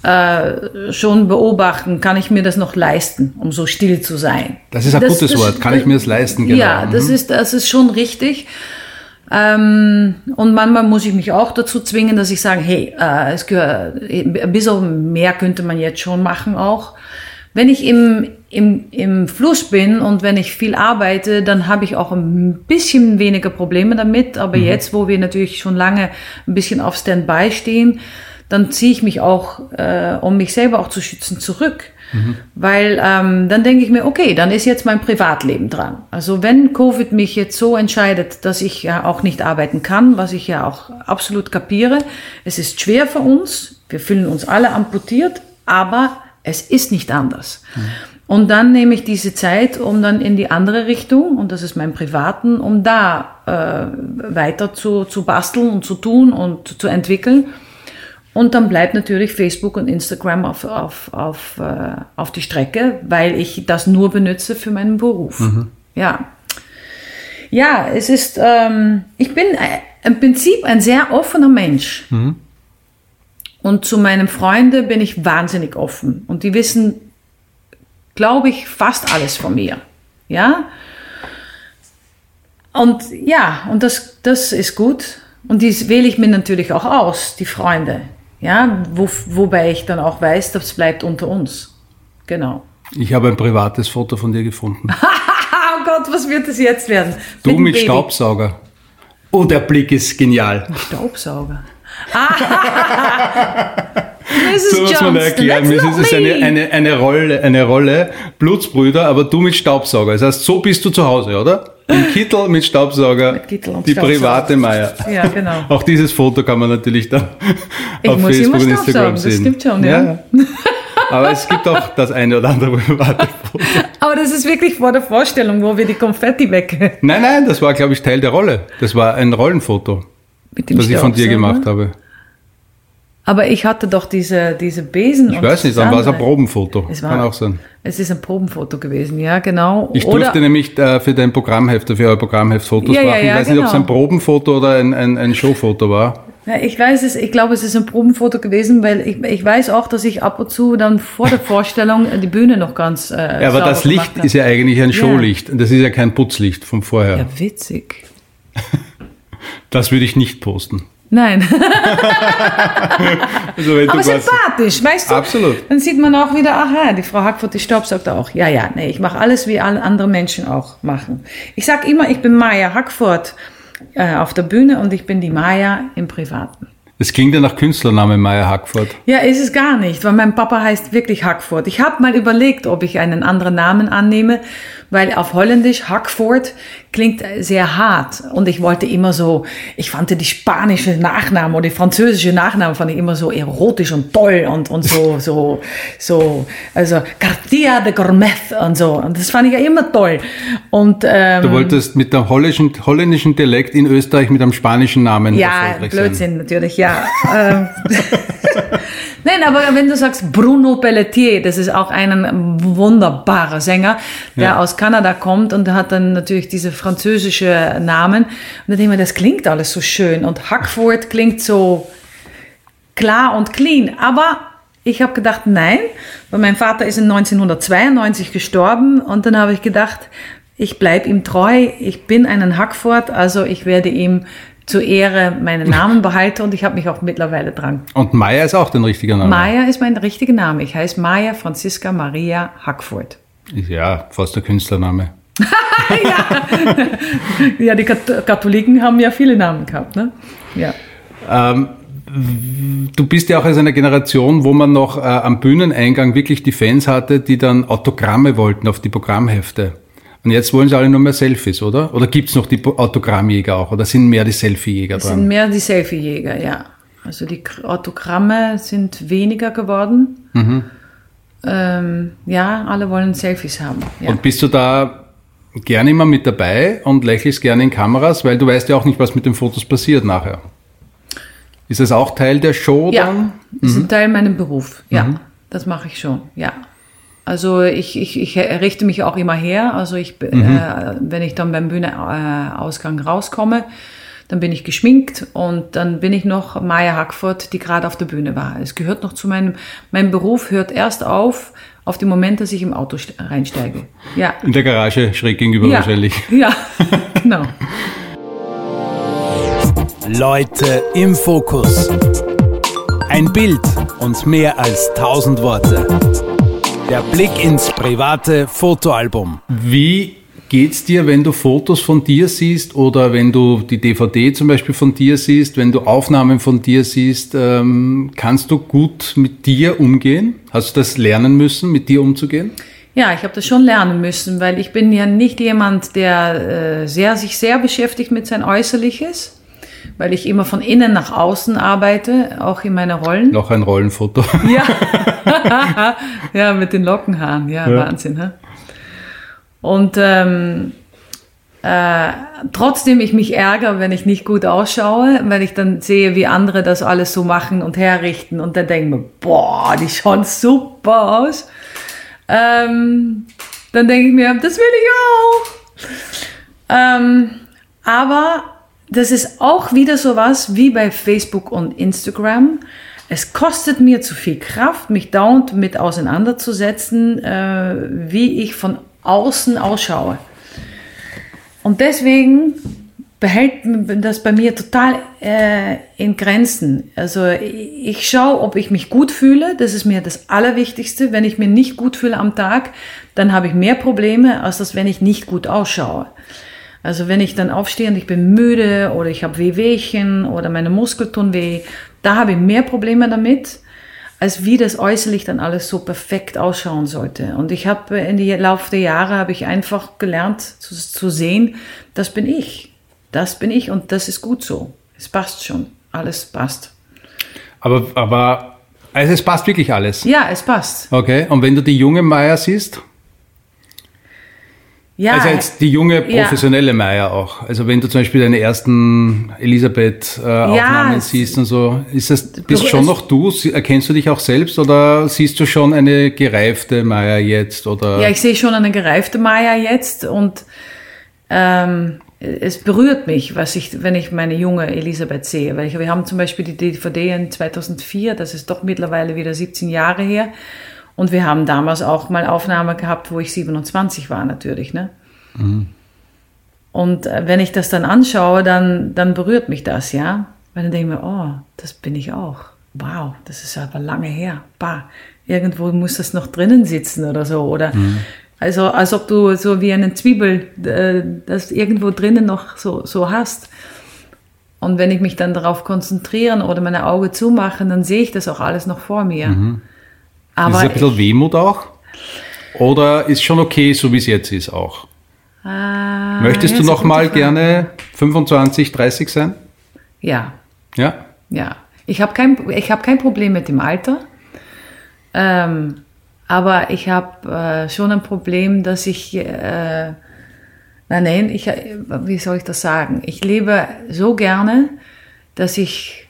äh, schon beobachten. Kann ich mir das noch leisten, um so still zu sein? Das ist ein gutes Wort. Kann ich mir das leisten? Genau. Ja, das, ist, das ist schon richtig. Ähm, und manchmal muss ich mich auch dazu zwingen, dass ich sage, hey, äh, es gehört, ein bisschen mehr könnte man jetzt schon machen auch. Wenn ich im, im, im Fluss bin und wenn ich viel arbeite, dann habe ich auch ein bisschen weniger Probleme damit. Aber jetzt, wo wir natürlich schon lange ein bisschen auf Standby stehen, dann ziehe ich mich auch, äh, um mich selber auch zu schützen, zurück. Weil ähm, dann denke ich mir, okay, dann ist jetzt mein Privatleben dran. Also wenn Covid mich jetzt so entscheidet, dass ich ja auch nicht arbeiten kann, was ich ja auch absolut kapiere, es ist schwer für uns, wir fühlen uns alle amputiert, aber es ist nicht anders. Und dann nehme ich diese Zeit, um dann in die andere Richtung, und das ist mein Privaten, um da äh, weiter zu, zu basteln und zu tun und zu entwickeln. Und dann bleibt natürlich Facebook und Instagram auf, auf, auf, äh, auf die Strecke, weil ich das nur benutze für meinen Beruf. Ja. Ja, es ist, ähm, ich bin äh, im Prinzip ein sehr offener Mensch. Und zu meinen Freunden bin ich wahnsinnig offen. Und die wissen, glaube ich, fast alles von mir. Ja. Und ja, und das, das ist gut. Und die wähle ich mir natürlich auch aus, die Freunde. Ja, wo, wobei ich dann auch weiß, das bleibt unter uns. Genau. Ich habe ein privates Foto von dir gefunden. Oh Gott, was wird es jetzt werden? Du mit Baby. Staubsauger. Oh, der Blick ist genial. Staubsauger. Mrs. So muss man erklären. not ist es eine, eine, eine Rolle, eine Rolle, Blutsbrüder, aber du mit Staubsauger. Das heißt, so bist du zu Hause, oder? Im Kittel mit Staubsauger. Mit Kittel und die Staubsauger. private Meier. Ja, genau. Auch dieses Foto kann man natürlich dann Ich auf muss Facebook immer und Instagram Staubsaugen, das sehen. stimmt schon, ja. Aber es gibt auch das eine oder andere private Foto. Aber das ist wirklich vor der Vorstellung, wo wir die Konfetti weg. Nein, nein, das war, glaube ich, Teil der Rolle. Das war ein Rollenfoto, das ich von dir gemacht habe. Aber ich hatte doch diese, diese Besen. Ich weiß nicht, dann war es ein Proben. Probenfoto. Es war- Kann auch sein. Es ist ein Probenfoto gewesen, ja, genau. Ich Oder, durfte nämlich äh, für dein Programmheft, für euer Programmheft Fotos Ja, ja, machen. ja, ich weiß nicht, ob es genau. ein Probenfoto oder ein, ein, ein Showfoto war. ja, ich weiß es, ich glaube, es ist ein Probenfoto gewesen, weil ich, ich weiß auch, dass ich ab und zu dann vor der Vorstellung die Bühne noch ganz. Äh, Ja, aber das Licht ist ja eigentlich ein Showlicht. Das ist ja kein Putzlicht von vorher. Ja, witzig. Das würde ich nicht posten. Nein, Also wenn aber sympathisch, weißt du? Absolut. Dann sieht man auch wieder, aha, die Frau Hackfurt, die staubsaugt auch. Ja, ja, nee, ich mache alles, wie alle anderen Menschen auch machen. Ich sag immer, ich bin Maya Hackfurt äh, auf der Bühne und ich bin die Maya im Privaten. es klingt ja nach Künstlername Meier Hackford. Ja, ist es gar nicht, weil mein Papa heißt wirklich Hackfurt. Ich habe mal überlegt, ob ich einen anderen Namen annehme, weil auf Holländisch Hackfurt klingt sehr hart und ich wollte immer so, ich fand die spanische Nachnamen oder die französische Nachnamen fand ich immer so erotisch und toll und, und so, so, so, also Garcia de Gourmet und so und das fand ich ja immer toll und ähm, Du wolltest mit dem holländischen, holländischen Dialekt in Österreich mit einem spanischen Namen Ja, erfolgreich sein. Blödsinn natürlich, ja. Nein, aber wenn du sagst Bruno Pelletier, das ist auch ein wunderbarer Sänger, der Ja. aus Kanada kommt und hat dann natürlich diese französische Namen. Und dann denke ich mir, das klingt alles so schön und Hackford klingt so klar und clean. Aber ich habe gedacht, nein, weil mein Vater ist in 1992 gestorben und dann habe ich gedacht, ich bleibe ihm treu, ich bin einen Hackford, also ich werde ihm zur Ehre meinen Namen behalten und ich habe mich auch mittlerweile dran. Und Meier ist auch dein richtiger Name. Maya ist mein richtiger Name. Ich heiße Maya Franziska Maria Hackford. Ist Ja, fast der Künstlername. Ja, die Kat Katholiken haben ja viele Namen gehabt, ne? Ja. Ähm, du bist ja auch aus einer Generation, wo man noch äh, am Bühneneingang wirklich die Fans hatte, die dann Autogramme wollten auf die Programmhefte. Und jetzt wollen sie alle nur mehr Selfies, oder? Oder gibt's noch die Autogrammjäger auch? Oder sind mehr die Selfiejäger Es sind dran? mehr die Selfie-Jäger, ja. Also die Autogramme sind weniger geworden. Ähm, ja, alle wollen Selfies haben. Ja. Und bist du da gerne immer mit dabei und lächelst gerne in Kameras? Weil du weißt ja auch nicht, was mit den Fotos passiert nachher. Ist das auch Teil der Show Ja, dann? das ist ein Teil meinem Beruf. Ja, das mache ich schon. Ja. Also ich, ich, ich richte mich auch immer her. Also ich, äh, wenn ich dann beim Bühneausgang rauskomme, dann bin ich geschminkt und dann bin ich noch Maya Hackford, die gerade auf der Bühne war. Es gehört noch zu meinem, mein Beruf hört erst auf, auf den Moment, dass ich im Auto st- reinsteige. Ja. In der Garage schräg gegenüber ja. wahrscheinlich. Ja, genau. Leute im Fokus. Ein Bild und mehr als tausend Worte. Der Blick ins private Fotoalbum. Wie geht's dir, wenn du Fotos von dir siehst oder wenn du die DVD zum Beispiel von dir siehst, wenn du Aufnahmen von dir siehst, ähm, kannst du gut mit dir umgehen? Hast du das lernen müssen, mit dir umzugehen? Ja, ich habe das schon lernen müssen, weil ich bin ja nicht jemand, der äh, sehr, sich sehr beschäftigt mit sein Äußerliches, weil ich immer von innen nach außen arbeite, auch in meinen Rollen. Noch ein Rollenfoto. Ja, ja mit den Lockenhaaren, ja, Ja. Wahnsinn. Hä? Und ähm, äh, trotzdem ich mich ärgere, wenn ich nicht gut ausschaue, wenn ich dann sehe, wie andere das alles so machen und herrichten und dann denke ich mir, boah, die schauen super aus. Ähm, dann denke ich mir, das will ich auch. Ähm, aber das ist auch wieder sowas wie bei Facebook und Instagram. Es kostet mir zu viel Kraft, mich dauernd mit auseinanderzusetzen, äh, wie ich von außen ausschaue. Und deswegen behält das bei mir total äh, in Grenzen. Also ich, schaue, ob ich mich gut fühle. Das ist mir das Allerwichtigste. Wenn ich mir nicht gut fühle am Tag, dann habe ich mehr Probleme, als das, wenn ich nicht gut ausschaue. Also wenn ich dann aufstehe und ich bin müde oder ich habe Wehwehchen oder meine Muskeln tun weh, da habe ich mehr Probleme damit, als wie das äußerlich dann alles so perfekt ausschauen sollte. Und ich habe in die Laufe der Jahre habe ich einfach gelernt zu, zu sehen, das bin ich. Das bin ich und das ist gut so. Es passt schon. Alles passt. Aber, aber Also es passt wirklich alles. Ja, es passt. Okay. Und wenn du die junge Maya siehst? Ja, Also jetzt die junge Ja. professionelle Maya auch. Also wenn du zum Beispiel deine ersten Elisabeth-Aufnahmen es- siehst und so, ist das bist Du- schon noch du? Erkennst du dich auch selbst oder siehst du schon eine gereifte Maya jetzt? Oder Ja, ich sehe schon eine gereifte Maya jetzt und ähm, es berührt mich, was ich, wenn ich meine junge Elisabeth sehe. Weil ich, wir haben zum Beispiel die DVD in 2004, das ist doch mittlerweile wieder 17 Jahre her. Und wir haben damals auch mal Aufnahme gehabt, wo ich 27 war natürlich. Ne? Und äh, wenn ich das dann anschaue, dann, dann berührt mich das, ja. Weil dann denke ich mir, oh, das bin ich auch. Wow, das ist aber lange her. Bah, irgendwo muss das noch drinnen sitzen oder so. Oder also als ob du so wie eine Zwiebel äh, das irgendwo drinnen noch so, so hast. Und wenn ich mich dann darauf konzentrieren oder meine Augen zumachen, dann sehe ich das auch alles noch vor mir. ist Aber es ein bisschen Wehmut auch? Oder ist schon okay, so wie es jetzt ist auch? Ah, Möchtest du noch mal Frage. gerne 25, 30 sein? Ja, Ja? Ja, ich habe kein, ich hab kein Problem mit dem Alter. Ähm, aber ich habe äh, schon ein Problem, dass ich, äh, nein, nein, ich, äh, wie soll ich das sagen? Ich lebe so gerne, dass ich,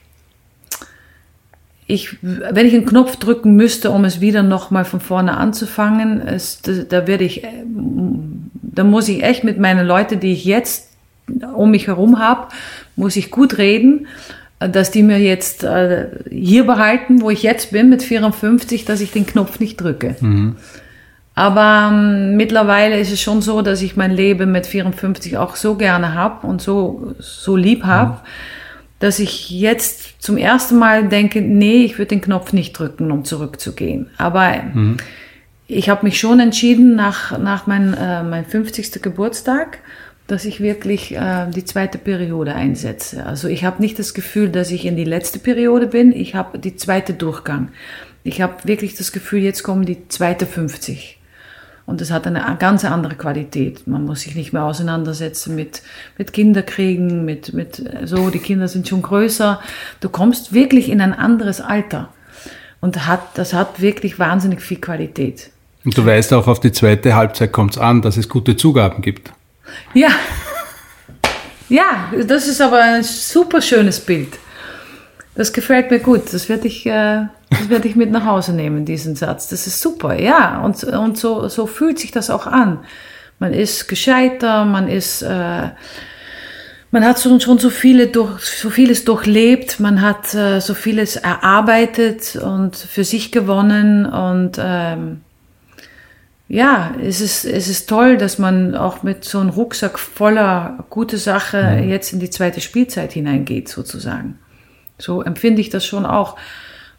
ich, wenn ich einen Knopf drücken müsste, um es wieder nochmal von vorne anzufangen, es, da, werde ich, äh, da muss ich echt mit meinen Leuten, die ich jetzt um mich herum habe, muss ich gut reden, dass die mir jetzt äh, hier behalten, wo ich jetzt bin mit 54, dass ich den Knopf nicht drücke. Aber ähm, mittlerweile ist es schon so, dass ich mein Leben mit 54 auch so gerne habe und so, so lieb habe, dass ich jetzt zum ersten Mal denke, nee, ich würde den Knopf nicht drücken, um zurückzugehen. Aber ich habe mich schon entschieden nach, nach mein, äh, mein 50. Geburtstag, dass ich wirklich äh, die zweite Periode einsetze. Also ich habe nicht das Gefühl, dass ich in die letzte Periode bin, ich habe die zweite Durchgang. Ich habe wirklich das Gefühl, jetzt kommen die zweite 50. Und das hat eine ganz andere Qualität. Man muss sich nicht mehr auseinandersetzen mit, mit Kinderkriegen, mit, mit so, die Kinder sind schon größer. Du kommst wirklich in ein anderes Alter. Und hat, das hat wirklich wahnsinnig viel Qualität. Und du weißt auch, auf die zweite Halbzeit kommt es an, dass es gute Zugaben gibt. Ja. Ja, das ist aber ein super schönes Bild. Das gefällt mir gut. Das werde ich, äh, das werde ich mit nach Hause nehmen, diesen Satz. Das ist super, ja. Und, und so, so fühlt sich das auch an. Man ist gescheiter, man ist, äh, man hat schon, schon so, viele durch, so vieles durchlebt, man hat äh, so vieles erarbeitet und für sich gewonnen und ähm, ja, es ist, es ist toll, dass man auch mit so einem Rucksack voller gute Sache jetzt in die zweite Spielzeit hineingeht, sozusagen. So empfinde ich das schon auch.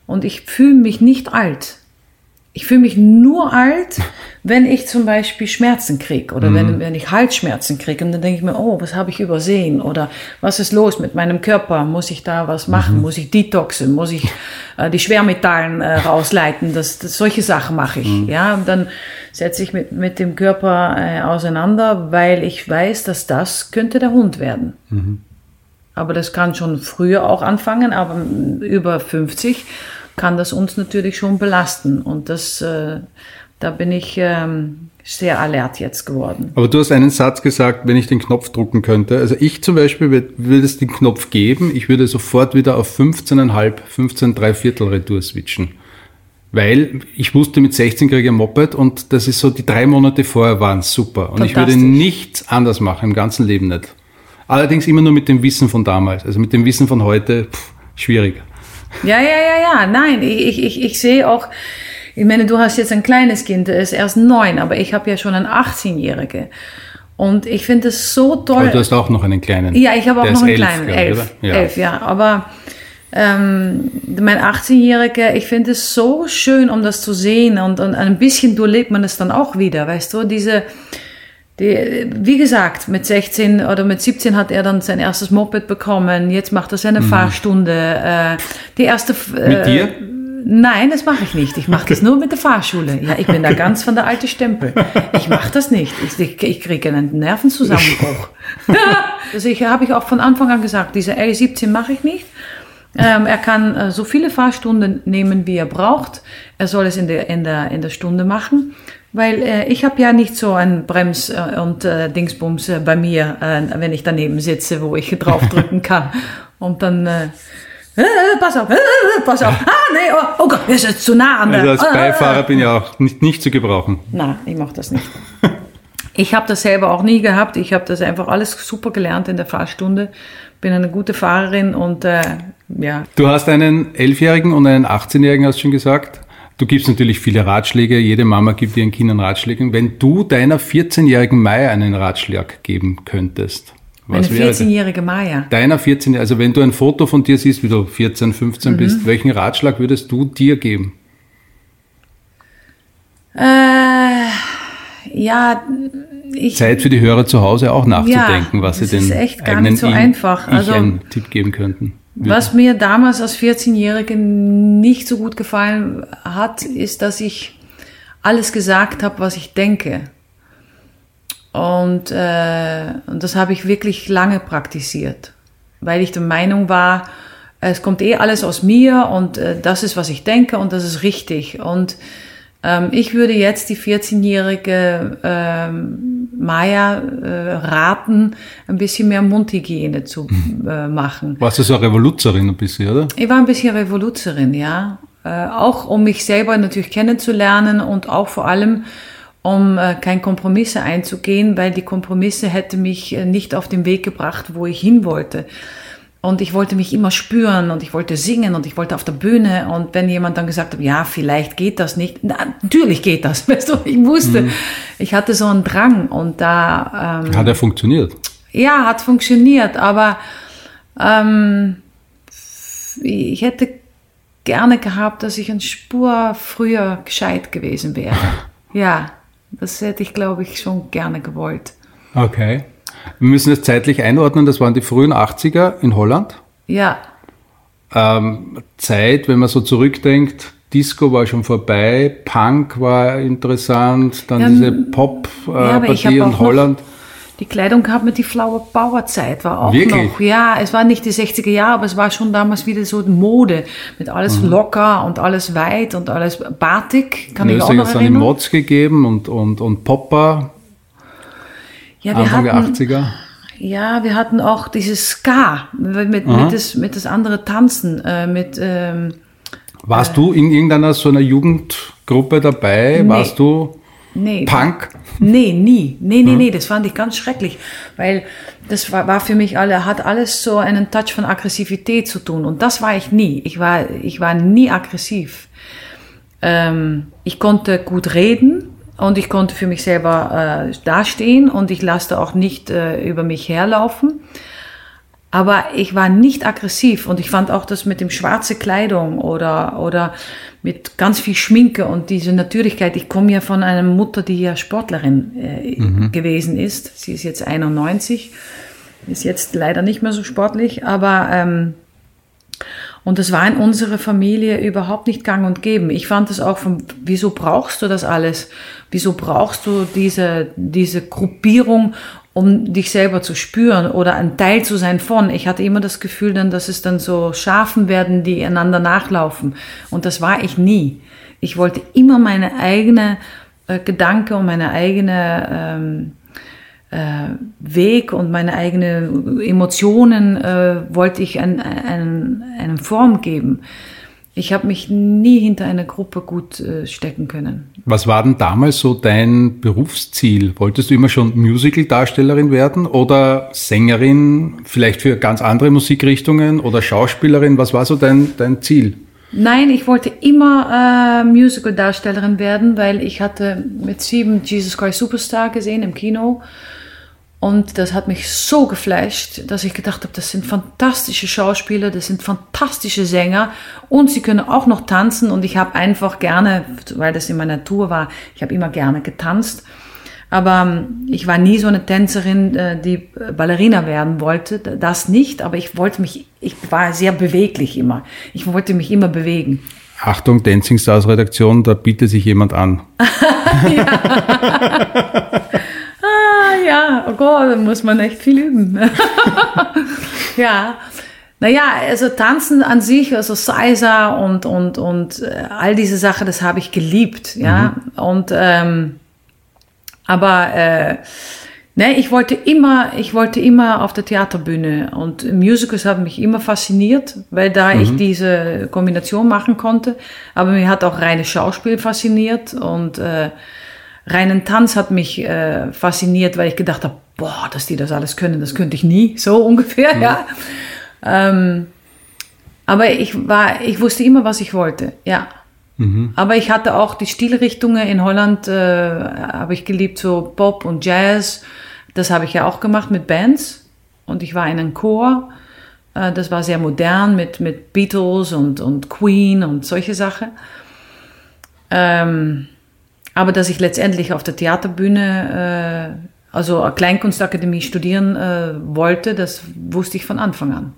Und ich fühle mich nicht alt. Ich fühle mich nur alt, wenn ich zum Beispiel Schmerzen kriege oder wenn, wenn ich Halsschmerzen kriege. Und dann denke ich mir, oh, was habe ich übersehen? Oder was ist los mit meinem Körper? Muss ich da was machen? Muss ich detoxen? Muss ich äh, die Schwermetallen äh, rausleiten? Das, das, solche Sachen mache ich. Ja, und dann setze ich mit, mit dem Körper äh, auseinander, weil ich weiß, dass das könnte der Hund werden. Aber das kann schon früher auch anfangen, aber über 50 kann das uns natürlich schon belasten. Und das, äh, da bin ich ähm, sehr alert jetzt geworden. Aber du hast einen Satz gesagt, wenn ich den Knopf drucken könnte. Also ich zum Beispiel würd- würde es den Knopf geben, ich würde sofort wieder auf 15,5, 15 Dreiviertel Retour switchen. Weil ich wusste, mit 16 kriege ich ein Moped und das ist so, die drei Monate vorher waren super. Und ich würde nichts anders machen, im ganzen Leben nicht. Allerdings immer nur mit dem Wissen von damals. Also mit dem Wissen von heute, pff, schwierig. Ja, ja, ja, ja. Nein, ich, ich, ich sehe auch, ich meine, du hast jetzt ein kleines Kind, der ist erst neun, aber ich habe ja schon einen 18-Jährige. Und ich finde es so toll. Aber du hast auch noch einen kleinen. Ja, ich habe auch noch einen elf, kleinen, ich, elf, oder? Ja. elf, ja. Aber ähm, mein 18-Jähriger, ich finde es so schön, um das zu sehen und, und ein bisschen durchlebt man es dann auch wieder, weißt du, diese, die, wie gesagt, mit 16 oder mit 17 hat er dann sein erstes Moped bekommen, jetzt macht er seine Fahrstunde, äh, die erste... Äh, Mhm. Mit dir? Nein, das mache ich nicht. Ich mache das nur mit der Fahrschule. Ja, ich bin da ganz von der alte Stempel. Ich mache das nicht. Ich, ich, ich kriege einen Nervenzusammenbruch. also ich habe ich auch von Anfang an gesagt, diese L17 mache ich nicht. Ähm, er kann äh, so viele Fahrstunden nehmen, wie er braucht. Er soll es in der, in der, in der Stunde machen. Weil äh, ich habe ja nicht so ein Brems- äh, und äh, Dingsbums äh, bei mir, äh, wenn ich daneben sitze, wo ich draufdrücken kann. Und dann, äh, pass auf, pass auf. Ah, nee, oh, oh Gott, wir sind zu nah an der. Also als Ah, Beifahrer bin ich auch nicht, nicht zu gebrauchen. Na, ich mache das nicht. Ich habe das selber auch nie gehabt. Ich habe das einfach alles super gelernt in der Fahrstunde. Bin eine gute Fahrerin und ja. Du hast einen Elfjährigen und einen 18-Jährigen, hast du schon gesagt. Du gibst natürlich viele Ratschläge. Jede Mama gibt ihren Kindern Ratschläge. Wenn du deiner 14-jährigen Maya einen Ratschlag geben könntest, Meine was wäre das? 14-jährige Maya. Deiner 14, also wenn du ein Foto von dir siehst, wie du 14, 15 Mhm. bist, welchen Ratschlag würdest du dir geben? Äh, ja, ich, Zeit für die Hörer zu Hause auch nachzudenken, Ja, was sie das den ist echt gar eigenen nicht so einfach. Also- einen Tipp geben könnten. Was mir damals als 14-Jährige nicht so gut gefallen hat, ist, dass ich alles gesagt habe, was ich denke. Und, äh, und das habe ich wirklich lange praktiziert, weil ich der Meinung war, es kommt eh alles aus mir und äh, das ist, was ich denke und das ist richtig. Und ähm, ich würde jetzt die 14-jährige ähm, Maya raten, ein bisschen mehr Mundhygiene zu äh, machen. Warst du so eine Revoluzerin ein bisschen, oder? Ich war ein bisschen Revoluzerin, ja. Äh, auch um mich selber natürlich kennenzulernen und auch vor allem, um äh, kein Kompromisse einzugehen, weil die Kompromisse hätte mich äh, nicht auf den Weg gebracht, wo ich hin wollte. Und ich wollte mich immer spüren und ich wollte singen und ich wollte auf der Bühne. Und wenn jemand dann gesagt hat, ja, vielleicht geht das nicht, na, natürlich geht das, weißt du, ich wusste, ich hatte so einen Drang und da, ähm, Hat er funktioniert? ja, hat funktioniert, aber ähm, ich hätte gerne gehabt, dass ich eine Spur früher gescheit gewesen wäre. Ja, das hätte ich, glaube ich, schon gerne gewollt. Okay. Wir müssen es zeitlich einordnen, das waren die frühen 80er in Holland. Ja, Ähm, Zeit, wenn man so zurückdenkt, Disco war schon vorbei, Punk war interessant, dann Ja, diese Pop-Partie hab in auch noch- Holland. die Kleidung gehabt mit die Flower Power Zeit war auch Wirklich? noch. Ja, es war nicht die 60er Jahre, aber es war schon damals wieder so Mode mit alles Mhm. locker und alles weit und alles Batik, kann In ich auch noch hat es dann die erinnern. Mods gegeben und, und, und Popper, Ja, wir Anfang der hatten, 80er. Ja, wir hatten auch dieses Ska mit, mit, das, mit das andere Tanzen, äh, mit ähm, Warst du in irgendeiner so einer Jugendgruppe dabei? Nee. Warst du nee, Punk? nee, nie, nee, nee, nee, das fand ich ganz schrecklich, weil das war, war für mich alle hat alles so einen Touch von Aggressivität zu tun und das war ich nie. Ich war ich war nie aggressiv. Ähm, ich konnte gut reden und ich konnte für mich selber äh, dastehen und ich lasse auch nicht äh, über mich herlaufen. Aber ich war nicht aggressiv und ich fand auch das mit dem schwarze Kleidung oder, oder mit ganz viel Schminke und diese Natürlichkeit. Ich komme ja von einer Mutter, die ja Sportlerin äh, gewesen ist. Sie ist jetzt 91, ist jetzt leider nicht mehr so sportlich, aber ähm, und das war in unserer Familie überhaupt nicht gang und gäbe. Ich fand es auch von, wieso brauchst du das alles? Wieso brauchst du diese, diese Gruppierung, um dich selber zu spüren oder ein Teil zu sein von? Ich hatte immer das Gefühl dann, dass es dann so Schafen werden, die einander nachlaufen. Und das war ich nie. Ich wollte immer meine eigene äh, Gedanke und meine eigene, ähm, äh, Weg und meine eigenen Emotionen äh, wollte ich ein, ein, eine Form geben. Ich habe mich nie hinter einer Gruppe gut äh, stecken können. Was war denn damals so dein Berufsziel? Wolltest du immer schon Musical-Darstellerin werden oder Sängerin, vielleicht für ganz andere Musikrichtungen oder Schauspielerin? Was war so dein, dein Ziel? Nein, ich wollte immer äh, Musical-Darstellerin werden, weil ich hatte mit sieben Jesus Christ Superstar gesehen im Kino. Und das hat mich so geflasht, dass ich gedacht habe, das sind fantastische Schauspieler, das sind fantastische Sänger und sie können auch noch tanzen. Und ich habe einfach gerne, weil das in meiner Natur war, ich habe immer gerne getanzt. Aber ähm, ich war nie so eine Tänzerin, äh, die Ballerina werden wollte. Das nicht, aber ich wollte mich, ich war sehr beweglich immer. Ich wollte mich immer bewegen. Achtung, Dancing Stars Redaktion, da bietet sich jemand an. Ja, oh Gott, da muss man echt viel üben. ja, Naja, also Tanzen an sich, also Salsa und, und, und äh, all diese Sachen, das habe ich geliebt, ja. Mhm. Und, ähm, aber, äh, ne, ich wollte immer, ich wollte immer auf der Theaterbühne und Musicals haben mich immer fasziniert, weil da mhm. ich diese Kombination machen konnte. Aber mir hat auch reines Schauspiel fasziniert und, äh, reinen Tanz hat mich äh, fasziniert, weil ich gedacht habe, boah, dass die das alles können, das könnte ich nie, so ungefähr, mhm. ja. Ähm, aber ich war, ich wusste immer, was ich wollte, ja. Mhm. Aber ich hatte auch die Stilrichtungen in Holland, äh, habe ich geliebt, so Pop und Jazz. Das habe ich ja auch gemacht mit Bands. Und ich war in einem Chor. Äh, das war sehr modern mit, mit Beatles und, und Queen und solche Sachen. Ähm, aber dass ich letztendlich auf der Theaterbühne, äh, also Kleinkunstakademie studieren äh, wollte, das wusste ich von Anfang an.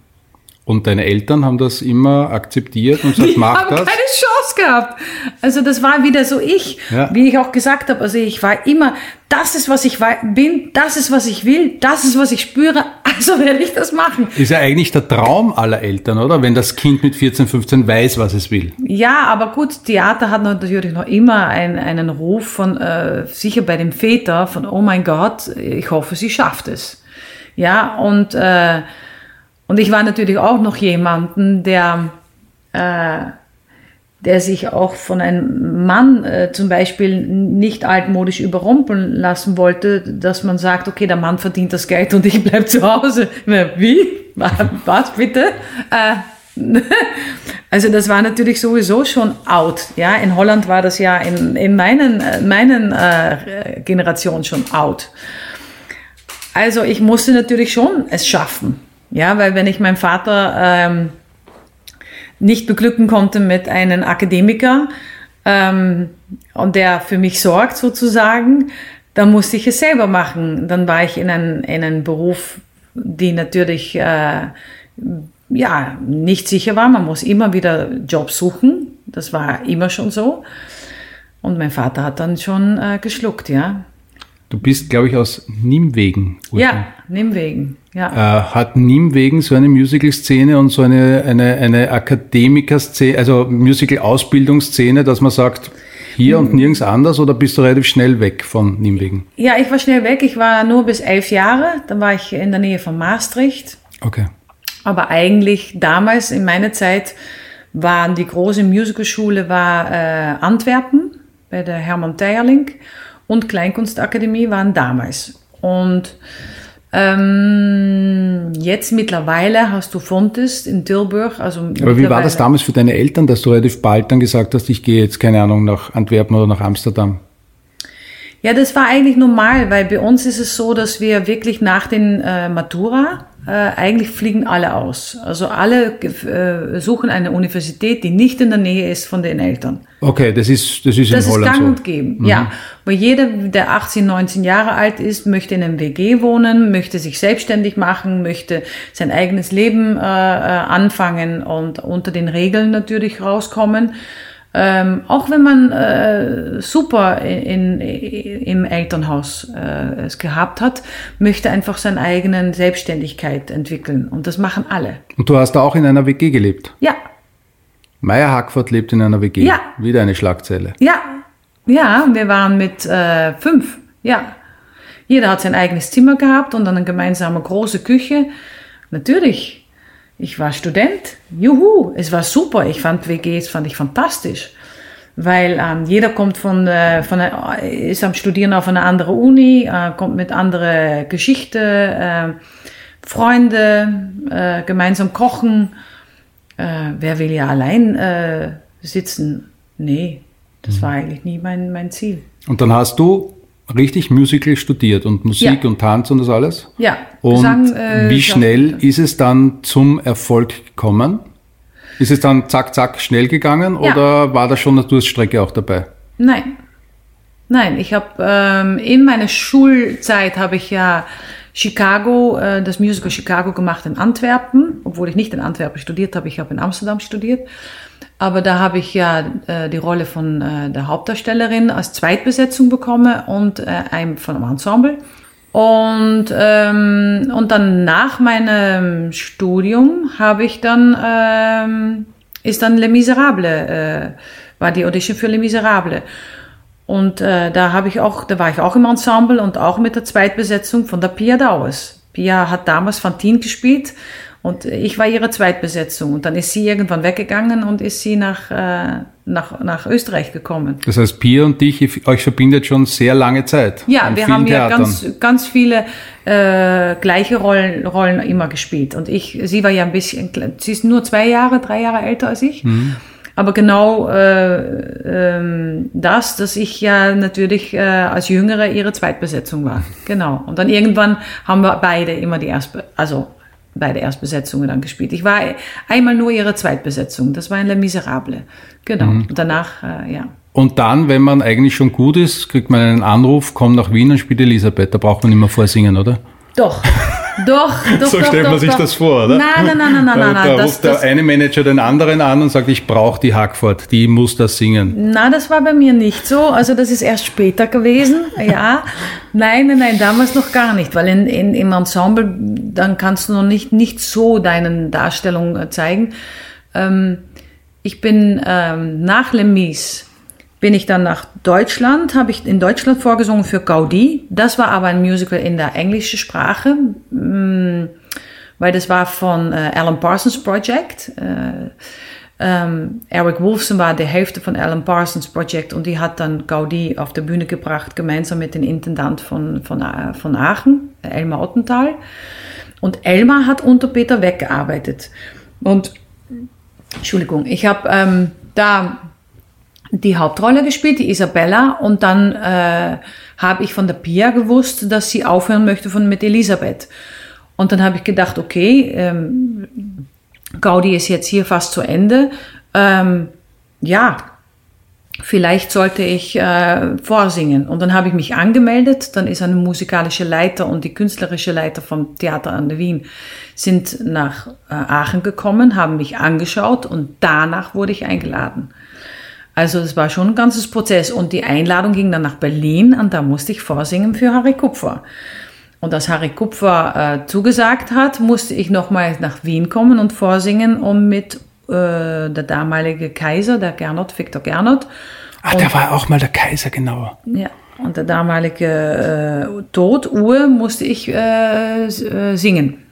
Und deine Eltern haben das immer akzeptiert und gesagt, mach das? keine Chance gehabt. Also das war wieder so ich, ja. wie ich auch gesagt habe. Also ich war immer, das ist, was ich bin, das ist, was ich will, das ist, was ich spüre, also werde ich das machen. Ist ja eigentlich der Traum aller Eltern, oder? Wenn das Kind mit 14, 15 weiß, was es will. Ja, aber gut, Theater hat natürlich noch immer einen, einen Ruf von, äh, sicher bei dem Väter, von, oh mein Gott, ich hoffe, sie schafft es. Ja, und... Äh, und ich war natürlich auch noch jemanden, der, äh, der sich auch von einem Mann äh, zum Beispiel nicht altmodisch überrumpeln lassen wollte, dass man sagt, okay, der Mann verdient das Geld und ich bleib zu Hause. Wie? Was bitte? Äh, also das war natürlich sowieso schon out. Ja, in Holland war das ja in, in meinen, meinen äh, Generation schon out. Also ich musste natürlich schon es schaffen. Ja, weil wenn ich meinen Vater ähm, nicht beglücken konnte mit einem Akademiker ähm, und der für mich sorgt sozusagen, dann musste ich es selber machen. Dann war ich in einem, in einem Beruf, die natürlich äh, ja nicht sicher war. Man muss immer wieder Jobs suchen. Das war immer schon so. Und mein Vater hat dann schon äh, geschluckt, ja. Du bist, glaube ich, aus Nimwegen. Ja, Nimwegen. Ja. Äh, hat Nimwegen so eine Musical-Szene und so eine, eine, eine Akademiker-Szene, also Musical-Ausbildungsszene, dass man sagt, hier und nirgends anders oder bist du relativ schnell weg von Nimwegen? Ja, ich war schnell weg. Ich war nur bis elf Jahre. Dann war ich in der Nähe von Maastricht. Okay. Aber eigentlich damals in meiner Zeit war die große Musicalschule war äh, Antwerpen bei der Hermann Teierling und Kleinkunstakademie waren damals. Und ähm, jetzt mittlerweile hast du Fontes in Tilburg. Also Aber wie war das damals für deine Eltern, dass du relativ bald dann gesagt hast, ich gehe jetzt, keine Ahnung, nach Antwerpen oder nach Amsterdam? Ja, das war eigentlich normal, weil bei uns ist es so, dass wir wirklich nach den äh, Matura äh, eigentlich fliegen alle aus. Also alle äh, suchen eine Universität, die nicht in der Nähe ist von den Eltern. Okay, das ist das ist das in Holland ist gang und geben. Mhm. Ja, weil jeder, der 18, 19 Jahre alt ist, möchte in einem WG wohnen, möchte sich selbstständig machen, möchte sein eigenes Leben äh, äh, anfangen und unter den Regeln natürlich rauskommen. Ähm, auch wenn man äh, super in, in, im Elternhaus äh, es gehabt hat, möchte einfach seine eigene Selbstständigkeit entwickeln. Und das machen alle. Und du hast da auch in einer WG gelebt? Ja. Meier Hackford lebt in einer WG. Ja. Wieder eine Schlagzeile. Ja. Ja, wir waren mit äh, fünf. Ja. Jeder hat sein eigenes Zimmer gehabt und dann eine gemeinsame große Küche. Natürlich ich war Student, juhu, es war super. Ich fand WGs fand ich fantastisch, weil ähm, jeder kommt von, äh, von äh, ist am Studieren auf einer anderen Uni, äh, kommt mit anderer Geschichte, äh, Freunde, äh, gemeinsam kochen. Äh, wer will ja allein äh, sitzen? Nee, das mhm. war eigentlich nie mein, mein Ziel. Und dann hast du richtig Musical studiert und Musik ja. und Tanz und das alles? Ja. Und Gesang, äh, wie schnell ist es dann zum Erfolg gekommen? Ist es dann zack, zack schnell gegangen ja. oder war da schon eine Durststrecke auch dabei? Nein. Nein, ich habe ähm, in meiner Schulzeit habe ich ja Chicago, äh, das Musical Chicago gemacht in Antwerpen, obwohl ich nicht in Antwerpen studiert habe, ich habe in Amsterdam studiert. Aber da habe ich ja äh, die Rolle von äh, der Hauptdarstellerin als Zweitbesetzung bekommen und äh, einem von einem Ensemble. Und, ähm, und dann nach meinem Studium habe ich dann, ähm, ist dann Les Miserables, äh, war die Audition für Les Miserables. Und äh, da habe ich auch, da war ich auch im Ensemble und auch mit der Zweitbesetzung von der Pia Dawes. Pia hat damals Fantine gespielt und ich war ihre Zweitbesetzung. Und dann ist sie irgendwann weggegangen und ist sie nach, äh, nach, nach Österreich gekommen. Das heißt, Pia und dich, euch verbindet schon sehr lange Zeit. Ja, wir haben ja ganz, ganz viele äh, gleiche Rollen, Rollen immer gespielt. Und ich, sie war ja ein bisschen, sie ist nur zwei Jahre, drei Jahre älter als ich. Mhm. Aber genau äh, ähm, das, dass ich ja natürlich äh, als Jüngere ihre Zweitbesetzung war. Genau. Und dann irgendwann haben wir beide immer die erste, also beide Erstbesetzungen dann gespielt. Ich war einmal nur ihre Zweitbesetzung. Das war in Le Miserable. Genau. Mhm. Und danach, äh, ja. Und dann, wenn man eigentlich schon gut ist, kriegt man einen Anruf, komm nach Wien und spielt Elisabeth. Da braucht man nicht mehr vorsingen, oder? Doch. Doch, doch, So doch, stellt doch, man sich doch. das vor, oder? Nein, nein, nein, nein, nein, nein. Da nein. ruft Das, der das, eine Manager den anderen an und sagt, ich brauche die Hackford, die muss das singen. na, das war bei mir nicht so. Also das ist erst später gewesen. Ja, nein, nein, nein, damals noch gar nicht, weil in, in, im Ensemble dann kannst du noch nicht nicht so deine Darstellung zeigen. Ähm, ich bin ähm, nach Lemis bin ich dann nach Deutschland, habe ich in Deutschland vorgesungen für Gaudi. Das war aber ein Musical in der englischen Sprache, mh, weil das war von äh, Alan Parsons Project. Äh, ähm, Eric Wolfson war die Hälfte von Alan Parsons Project und die hat dann Gaudi auf der Bühne gebracht, gemeinsam mit dem Intendant von, von, äh, von Aachen, Elmar Ottenthal. Und Elmar hat unter Peter weggearbeitet. Und, Entschuldigung, ich habe ähm, da die Hauptrolle gespielt, die Isabella, und dann äh, habe ich von der Pia gewusst, dass sie aufhören möchte von mit Elisabeth. Und dann habe ich gedacht, okay, ähm, Gaudi ist jetzt hier fast zu Ende. Ähm, ja, vielleicht sollte ich äh, vorsingen. Und dann habe ich mich angemeldet. Dann ist eine musikalische Leiter und die künstlerische Leiter vom Theater an der Wien sind nach äh, Aachen gekommen, haben mich angeschaut und danach wurde ich eingeladen. Also es war schon ein ganzes Prozess und die Einladung ging dann nach Berlin und da musste ich vorsingen für Harry Kupfer. Und als Harry Kupfer äh, zugesagt hat, musste ich nochmal nach Wien kommen und vorsingen, um mit äh, der damalige Kaiser, der Gernot, Viktor Gernot. Ah, der war auch mal der Kaiser, genau. Ja, und der damalige äh, Tod, Uhr, musste ich äh, äh, singen.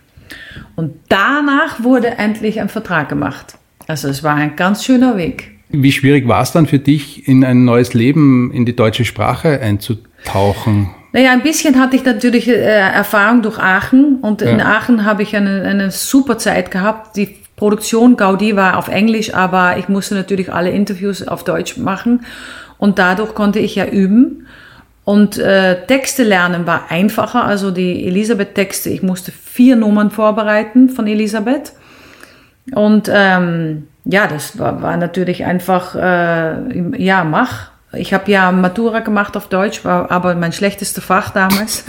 Und danach wurde endlich ein Vertrag gemacht. Also es war ein ganz schöner Weg. Wie schwierig war es dann für dich, in ein neues Leben, in die deutsche Sprache einzutauchen? Naja, ein bisschen hatte ich natürlich äh, Erfahrung durch Aachen und in Ja. Aachen habe ich eine, eine super Zeit gehabt. Die Produktion Gaudi war auf Englisch, aber ich musste natürlich alle Interviews auf Deutsch machen und dadurch konnte ich ja üben. Und äh, Texte lernen war einfacher, also die Elisabeth-Texte, ich musste vier Nummern vorbereiten von Elisabeth. Und ähm, ja, das war, war natürlich einfach, äh, ja, mach. Ich habe ja Matura gemacht auf Deutsch, war aber mein schlechtestes Fach damals.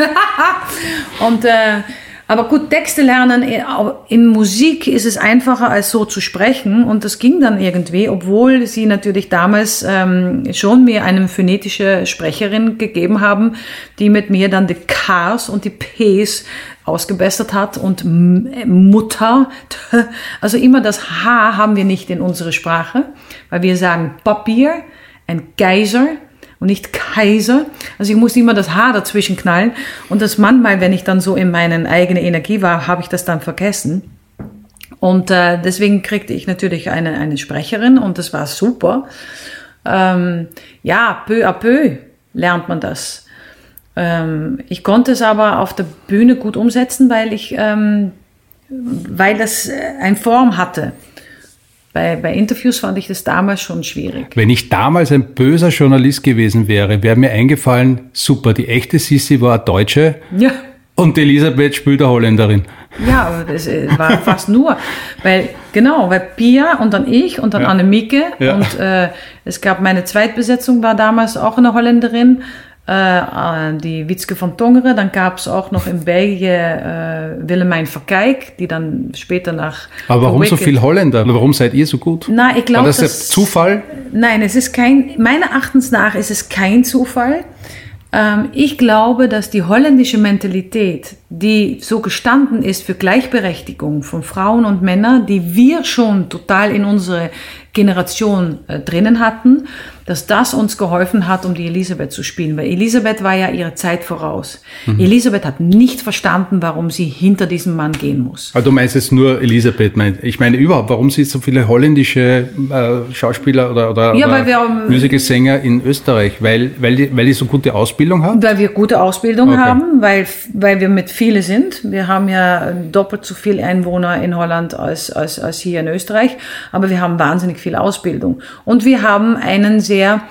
und äh, aber gut, Texte lernen in, in Musik ist es einfacher als so zu sprechen. Und das ging dann irgendwie, obwohl sie natürlich damals ähm, schon mir eine phonetische Sprecherin gegeben haben, die mit mir dann die Ks und die Ps ausgebessert hat und äh, Mutter, also immer das H haben wir nicht in unserer Sprache, weil wir sagen Papier, ein Geiser und nicht Kaiser. Also ich musste immer das H dazwischen knallen und das manchmal, wenn ich dann so in meinen eigenen Energie war, habe ich das dann vergessen. Und äh, deswegen kriegte ich natürlich eine, eine Sprecherin und das war super. Ähm, ja, peu à peu lernt man das. Ähm, ich konnte es aber auf der Bühne gut umsetzen, weil ich, ähm, weil das äh, eine Form hatte. Bei, bei Interviews fand ich das damals schon schwierig. Wenn ich damals ein böser Journalist gewesen wäre, wäre mir eingefallen, super, die echte Sissi war eine Deutsche Ja. und Elisabeth spielt eine Holländerin. Ja, aber das äh, war fast nur, weil genau, weil Pia und dann ich und dann Ja. Annemieke Ja. und äh, es gab meine Zweitbesetzung war damals auch eine Holländerin, die Witzke von Tongeren. Dann gab es auch noch in Belgien äh, Willemijn Verkijk, die dann später nach Aber warum so Wicked- viel Holländer? Warum seid ihr so gut? Na, ich glaube, das das ein Zufall? Nein, es ist kein, meiner Erachtens nach ist es kein Zufall. Ich glaube, dass die holländische Mentalität, die so gestanden ist für Gleichberechtigung von Frauen und Männern, die wir schon total in unsere Generation äh, drinnen hatten, dass das uns geholfen hat, um die Elisabeth zu spielen. Weil Elisabeth war ja ihre Zeit voraus. Mhm. Elisabeth hat nicht verstanden, warum sie hinter diesem Mann gehen muss. Aber du meinst jetzt nur Elisabeth? Ich meine überhaupt, warum sind so viele holländische äh, Schauspieler oder, oder, ja, oder wir, Musicalsänger in Österreich? Weil, weil, die, weil die so gute Ausbildung haben? Weil wir gute Ausbildung okay. haben, weil, weil wir mit viele sind. Wir haben ja doppelt so viele Einwohner in Holland als, als, als hier in Österreich. Aber wir haben wahnsinnig viel Ausbildung. Und wir haben einen sehr sehr,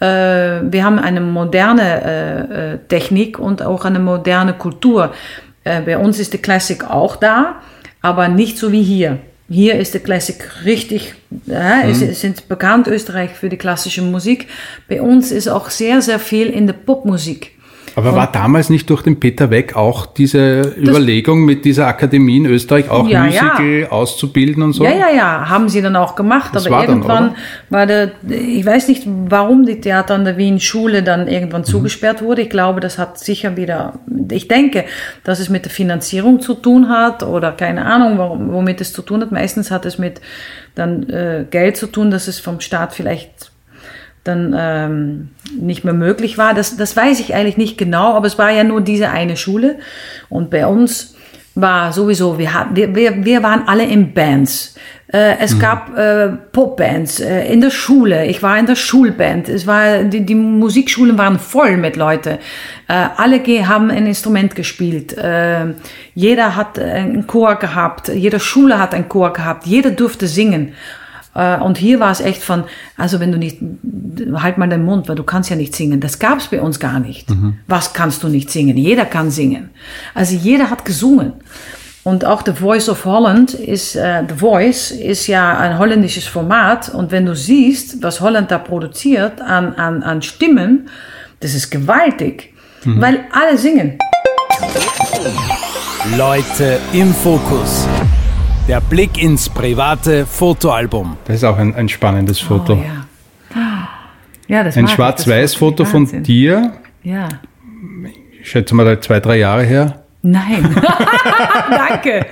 äh, wir haben eine moderne äh, äh, Technik und auch eine moderne Kultur. Bei uns ist die Klassik auch da, aber nicht so wie hier. Hier ist die Klassik richtig, äh, mhm. sind bekannt Österreich für die klassische Musik. Bei uns ist auch sehr, sehr viel in der Popmusik. Aber und war damals nicht durch den Peter Weck auch diese Überlegung mit dieser Akademie in Österreich auch ja, Musical ja. auszubilden und so? Ja, ja, ja, haben sie dann auch gemacht. Das aber war irgendwann dann, war der, ich weiß nicht, warum die Theater an der Wien Schule dann irgendwann mhm. zugesperrt wurde. Ich glaube, das hat sicher wieder, ich denke, dass es mit der Finanzierung zu tun hat oder keine Ahnung, womit es zu tun hat. Meistens hat es mit dann äh, Geld zu tun, dass es vom Staat vielleicht dann ähm, nicht mehr möglich war. Das, das weiß ich eigentlich nicht genau, aber es war ja nur diese eine Schule. Und bei uns war sowieso, wir, wir, wir, wir waren alle in Bands. Äh, es mhm. gab äh, Popbands äh, in der Schule. Ich war in der Schulband. Es war, die, die Musikschulen waren voll mit Leuten. Äh, alle haben ein Instrument gespielt. Äh, jeder hat einen Chor gehabt. Jede Schule hat einen Chor gehabt. Jeder durfte singen. Äh, und hier war es echt von, also wenn du nicht, halt mal den Mund, weil du kannst ja nicht singen. Das gab es bei uns gar nicht. Mhm. Was kannst du nicht singen? Jeder kann singen. Also jeder hat gesungen. Und auch The Voice of Holland ist, äh, The Voice ist ja ein holländisches Format. Und wenn du siehst, was Holland da produziert an, an, an Stimmen, das ist gewaltig. Mhm. Weil alle singen. Leute im Fokus. Der Blick ins private Fotoalbum. Das ist auch ein, ein spannendes Foto. Oh, ja. ja, das ein Schwarz-Weiß-Foto von dir. Ja. Ich schätze mal zwei, drei Jahre her. Nein. Danke.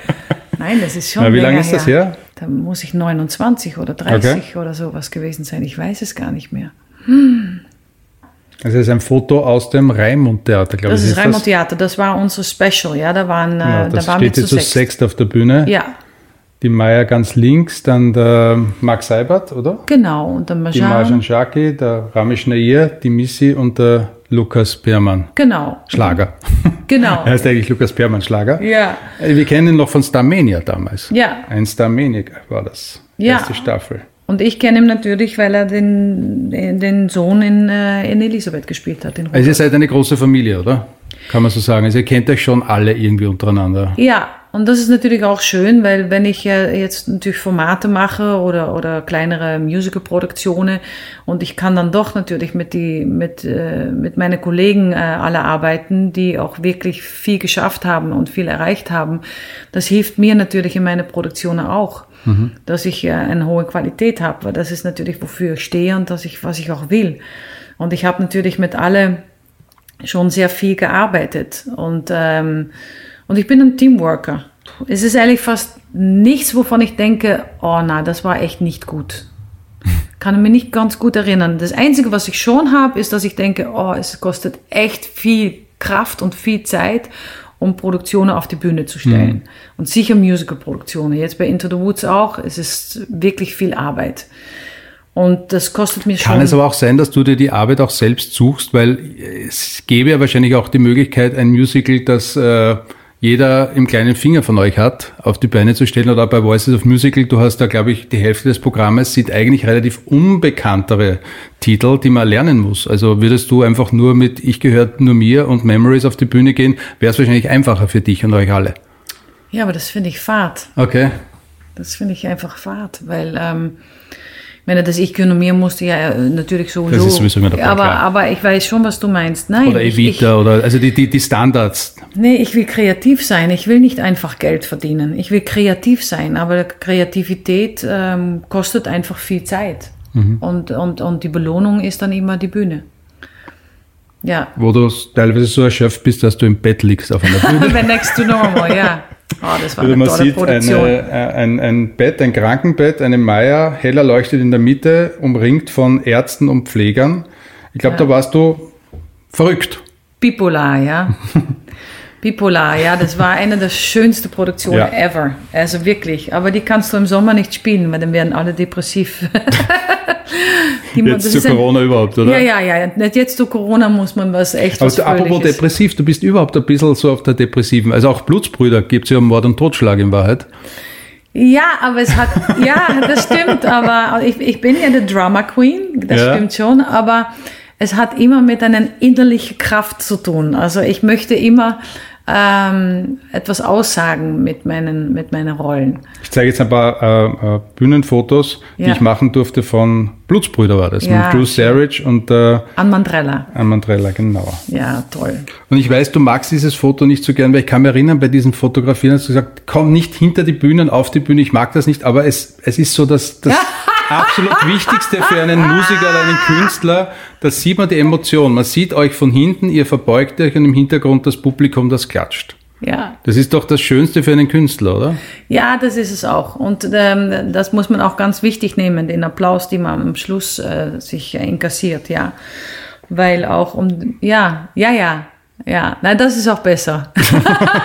Nein, das ist schon. Na, wie lange ist das her? Da muss ich 29 oder 30 okay. oder sowas gewesen sein. Ich weiß es gar nicht mehr. Hm. Das ist ein Foto aus dem Raimund-Theater, glaube ich. Das ist, Raimund-Theater, das war unser Special, ja. Da waren, ja, das da waren steht wir zu sechst. sechst auf der Bühne. Ja, die Maya ganz links, dann der Marc Seibert, oder? Genau, und der Marjan. Die Marjan Shaki, der Ramesh Nair, die Missy und der Lukas Beermann. Genau. Schlager. Genau. er heißt eigentlich Lukas Beermann Schlager. Ja. Äh, wir kennen ihn noch von Starmania damals. Ja. Ein Starmania war das. Ja. Erste Staffel. Und ich kenne ihn natürlich, weil er den, den Sohn in, äh, in Elisabeth gespielt hat. also ihr seid eine große Familie, oder? Kann man so sagen. Also ihr kennt euch schon alle irgendwie untereinander. Ja, und das ist natürlich auch schön, weil wenn ich ja jetzt natürlich Formate mache oder, oder kleinere Musical-Produktionen und ich kann dann doch natürlich mit, die, mit, äh, mit meinen Kollegen äh, alle arbeiten, die auch wirklich viel geschafft haben und viel erreicht haben, das hilft mir natürlich in meiner Produktion auch, mhm. dass ich äh, eine hohe Qualität habe, weil das ist natürlich, wofür ich stehe und dass ich, was ich auch will. Und ich habe natürlich mit alle schon sehr viel gearbeitet und ähm, und ich bin ein Teamworker. Es ist ehrlich fast nichts, wovon ich denke, oh na, das war echt nicht gut. Kann ich mich nicht ganz gut erinnern. Das Einzige, was ich schon habe, ist, dass ich denke, oh, es kostet echt viel Kraft und viel Zeit, um Produktionen auf die Bühne zu stellen. Mhm. Und sicher Musical-Produktionen. Jetzt bei Into the Woods auch. Es ist wirklich viel Arbeit. Und das kostet mir schon. Kann es aber auch sein, dass du dir die Arbeit auch selbst suchst, weil es gäbe ja wahrscheinlich auch die Möglichkeit, ein Musical, das äh, jeder im kleinen Finger von euch hat, auf die Beine zu stellen oder bei Voices of Musical, du hast da, glaube ich, die Hälfte des Programmes sind eigentlich relativ unbekanntere Titel, die man lernen muss. Also würdest du einfach nur mit Ich gehört nur mir und Memories auf die Bühne gehen, wäre es wahrscheinlich einfacher für dich und euch alle. Ja, aber das finde ich fad. Okay. Das finde ich einfach fad, weil ähm, ich meine, das Ich-Ökonomie musste ja natürlich sowieso. Das ist sowieso immer dabei, aber, aber ich weiß schon, was du meinst. Nein, oder Evita ich, oder also die, die, die Standards. Nee, ich will kreativ sein. Ich will nicht einfach Geld verdienen. Ich will kreativ sein, aber Kreativität ähm, kostet einfach viel Zeit. Mhm. Und, und, und die Belohnung ist dann immer die Bühne. Ja. wo du teilweise so erschöpft bist, dass du im Bett liegst auf einer Bühne. The Next to Normal, ja. Oh, das war Also man sieht eine, äh, ein, ein Bett, ein Krankenbett, eine Meier, heller leuchtet in der Mitte, umringt von Ärzten und Pflegern. Ich glaube, da warst du verrückt. Bipolar, ja. Bipolar, ja, das war eine der schönsten Produktionen Ja. ever. Also wirklich. Aber die kannst du im Sommer nicht spielen, weil dann werden alle depressiv. Die, Jetzt zu ist ein- Corona überhaupt, oder? Ja, ja, ja. Nicht jetzt zu Corona muss man was echt Aber was du, apropos depressiv, du bist überhaupt ein bisschen so auf der depressiven, also auch Blutsbrüder gibt es ja Mord und Totschlag in Wahrheit. Ja, aber es hat, ja, das stimmt, aber ich, ich bin ja die Drama Queen, das Ja. stimmt schon, aber es hat immer mit einer innerlichen Kraft zu tun. Also ich möchte immer ähm, etwas aussagen mit meinen, mit meinen Rollen. Ich zeige jetzt ein paar äh, äh, Bühnenfotos, die Ja. ich machen durfte von Blutsbrüder war das, Ja. mit Drew Sarich und äh, An Mandrella. Amandrella, genau. Ja, toll. Und ich weiß, du magst dieses Foto nicht so gern, weil ich kann mich erinnern, bei diesen Fotografieren hast du gesagt, komm nicht hinter die Bühne und auf die Bühne, ich mag das nicht, aber es, es ist so das, das absolut Wichtigste für einen Musiker oder einen Künstler, da sieht man die Emotion. Man sieht euch von hinten, ihr verbeugt euch und im Hintergrund das Publikum, das klatscht. Ja, Das ist doch das Schönste für einen Künstler, oder? Ja, das ist es auch. Und ähm, das muss man auch ganz wichtig nehmen, den Applaus, den man am Schluss äh, sich äh, inkassiert, ja. Weil auch um, ja, ja, ja, ja, nein, das ist auch besser.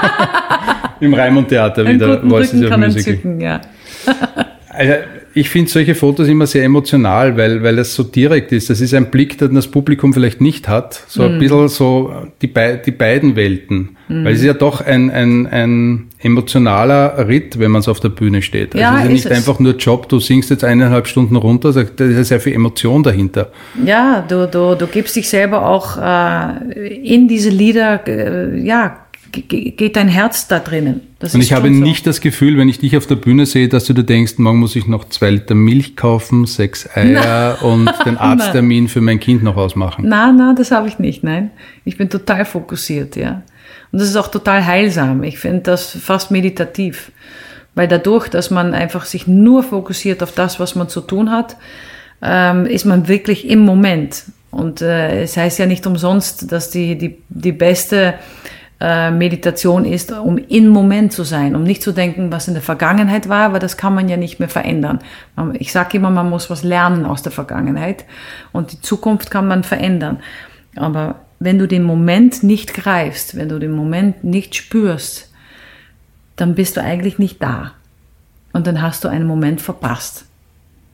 Im Raimund Theater wieder, Voices of kann Music. entzücken, ja. Also ich finde solche Fotos immer sehr emotional, weil, weil es so direkt ist. Das ist ein Blick, den das Publikum vielleicht nicht hat. So Mhm. ein bisschen so die, die beiden Welten. Weil es ist ja doch ein, ein, ein emotionaler Ritt, wenn man so auf der Bühne steht. Also Ja, es ist ja ist nicht es. einfach nur Job, du singst jetzt eineinhalb Stunden runter, da ist ja sehr viel Emotion dahinter. Ja, du, du, du gibst dich selber auch äh, in diese Lieder, äh, ja, geht dein Herz da drinnen. Das Und ich habe so. nicht das Gefühl, wenn ich dich auf der Bühne sehe, dass du dir denkst, morgen muss ich noch zwei Liter Milch kaufen, sechs Eier und den Arzttermin für mein Kind noch ausmachen. Na, na, das habe ich nicht, nein. Ich bin total fokussiert, ja. Und das ist auch total heilsam. Ich finde das fast meditativ. Weil dadurch, dass man einfach sich nur fokussiert auf das, was man zu tun hat, ähm, ist man wirklich im Moment. Und äh, es heißt ja nicht umsonst, dass die, die, die beste äh, Meditation ist, um im Moment zu sein, um nicht zu denken, was in der Vergangenheit war, weil das kann man ja nicht mehr verändern. Ich sage immer, man muss was lernen aus der Vergangenheit und die Zukunft kann man verändern. Aber wenn du den Moment nicht greifst, wenn du den Moment nicht spürst, dann bist du eigentlich nicht da. Und dann hast du einen Moment verpasst.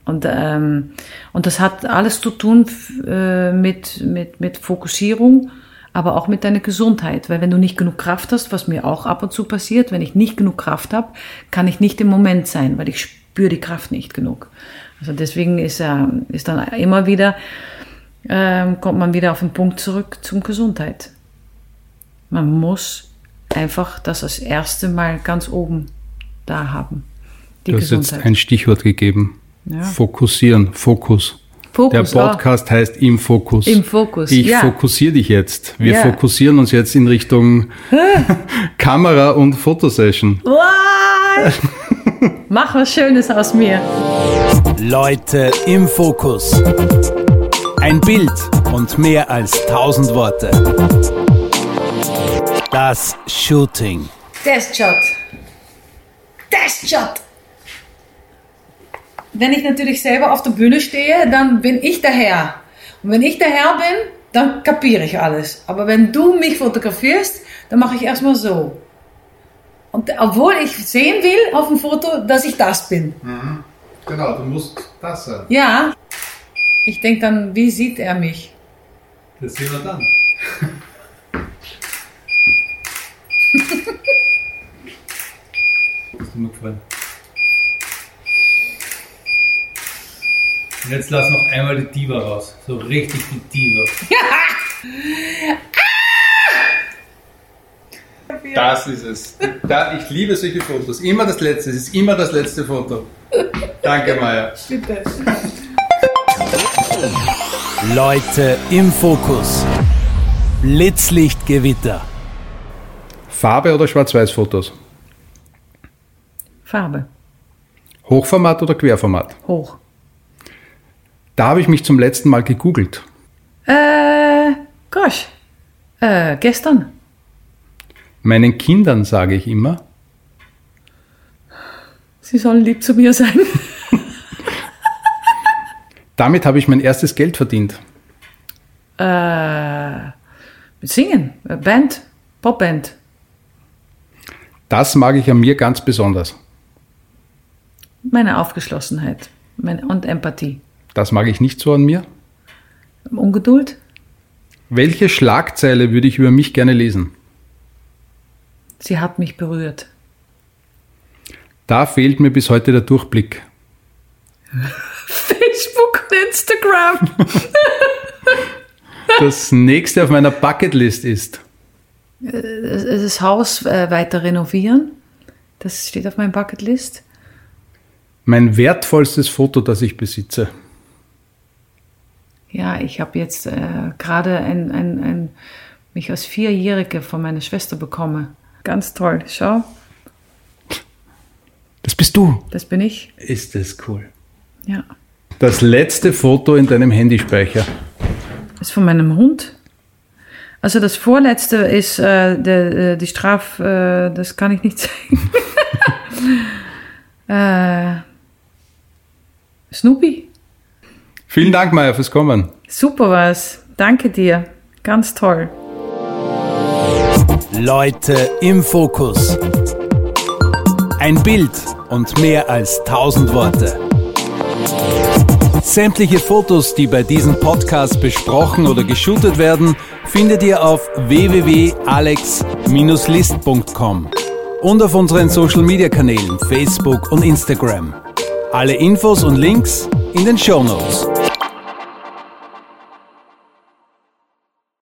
Und, ähm, und das hat alles zu tun äh, mit, mit, mit Fokussierung, aber auch mit deiner Gesundheit. Weil wenn du nicht genug Kraft hast, was mir auch ab und zu passiert, wenn ich nicht genug Kraft habe, kann ich nicht im Moment sein, weil ich spüre die Kraft nicht genug. Also deswegen ist, äh, ist dann immer wieder, ähm, kommt man wieder auf den Punkt zurück zum Gesundheit. Man muss einfach das als erste Mal ganz oben da haben. Die Du hast jetzt Gesundheit. ein Stichwort gegeben. Ja. Fokussieren, Fokus. Fokus, Der Podcast heißt Im Fokus. Im Fokus, Ich ja. fokussiere dich jetzt. Wir Ja. fokussieren uns jetzt in Richtung Kamera und Fotosession. What? Mach was Schönes aus mir. Leute im Fokus. Ein Bild und mehr als tausend Worte. Das Shooting. Testshot. Testshot. Wenn ich natürlich selber auf der Bühne stehe, dann bin ich der Herr. Und wenn ich der Herr bin, dann kapiere ich alles. Aber wenn du mich fotografierst, dann mache ich erstmal so. Und obwohl ich sehen will auf dem Foto, dass ich das bin. Genau, du musst das sein. Ja. Ich denke dann, wie sieht er mich? Das sehen wir dann. Das ist mir gefallen. Und jetzt lass noch einmal die Diva raus. So richtig die Diva. Das ist es. Da, ich liebe solche Fotos. Immer das letzte. Es ist immer das letzte Foto. Danke, Maya. Bitte. Leute im Fokus. Blitzlichtgewitter. Farbe oder Schwarz-Weiß-Fotos? Farbe. Hochformat oder Querformat? Hoch. Da habe ich mich zum letzten Mal gegoogelt. Äh, gosh. Äh, gestern. Meinen Kindern sage ich immer, Sie sollen lieb zu mir sein. damit habe ich mein erstes Geld verdient. äh, mit Singen, äh, Band, Popband. Das mag ich an mir ganz besonders. Meine Aufgeschlossenheit und Empathie. Das mag ich nicht so an mir. Ungeduld. Welche Schlagzeile würde ich über mich gerne lesen? Sie hat mich berührt. Da fehlt mir bis heute der Durchblick. Facebook und Instagram. Das nächste auf meiner Bucketlist ist. das Haus äh, weiter renovieren. Das steht auf meinem Bucketlist. Mein wertvollstes Foto, das ich besitze. Ja, ich habe jetzt äh, gerade ein, ein, ein, mich als Vierjährige von meiner Schwester bekommen. Ganz toll. Schau, Das bist du. das bin ich. Ist das cool. Ja. Das letzte Foto in deinem Handyspeicher. ist von meinem Hund. Also das vorletzte ist äh, der, äh, die Straf, äh, das kann ich nicht zeigen. äh, Snoopy, Vielen Dank, Maya, fürs Kommen. super was. Danke dir. Ganz toll. Leute im Fokus. Ein Bild und mehr als 1000 Worte. Sämtliche Fotos, die bei diesem Podcast besprochen oder geshootet werden, findet ihr auf www.alex-list.com und auf unseren Social Media Kanälen Facebook und Instagram. Alle Infos und Links in den Show Notes.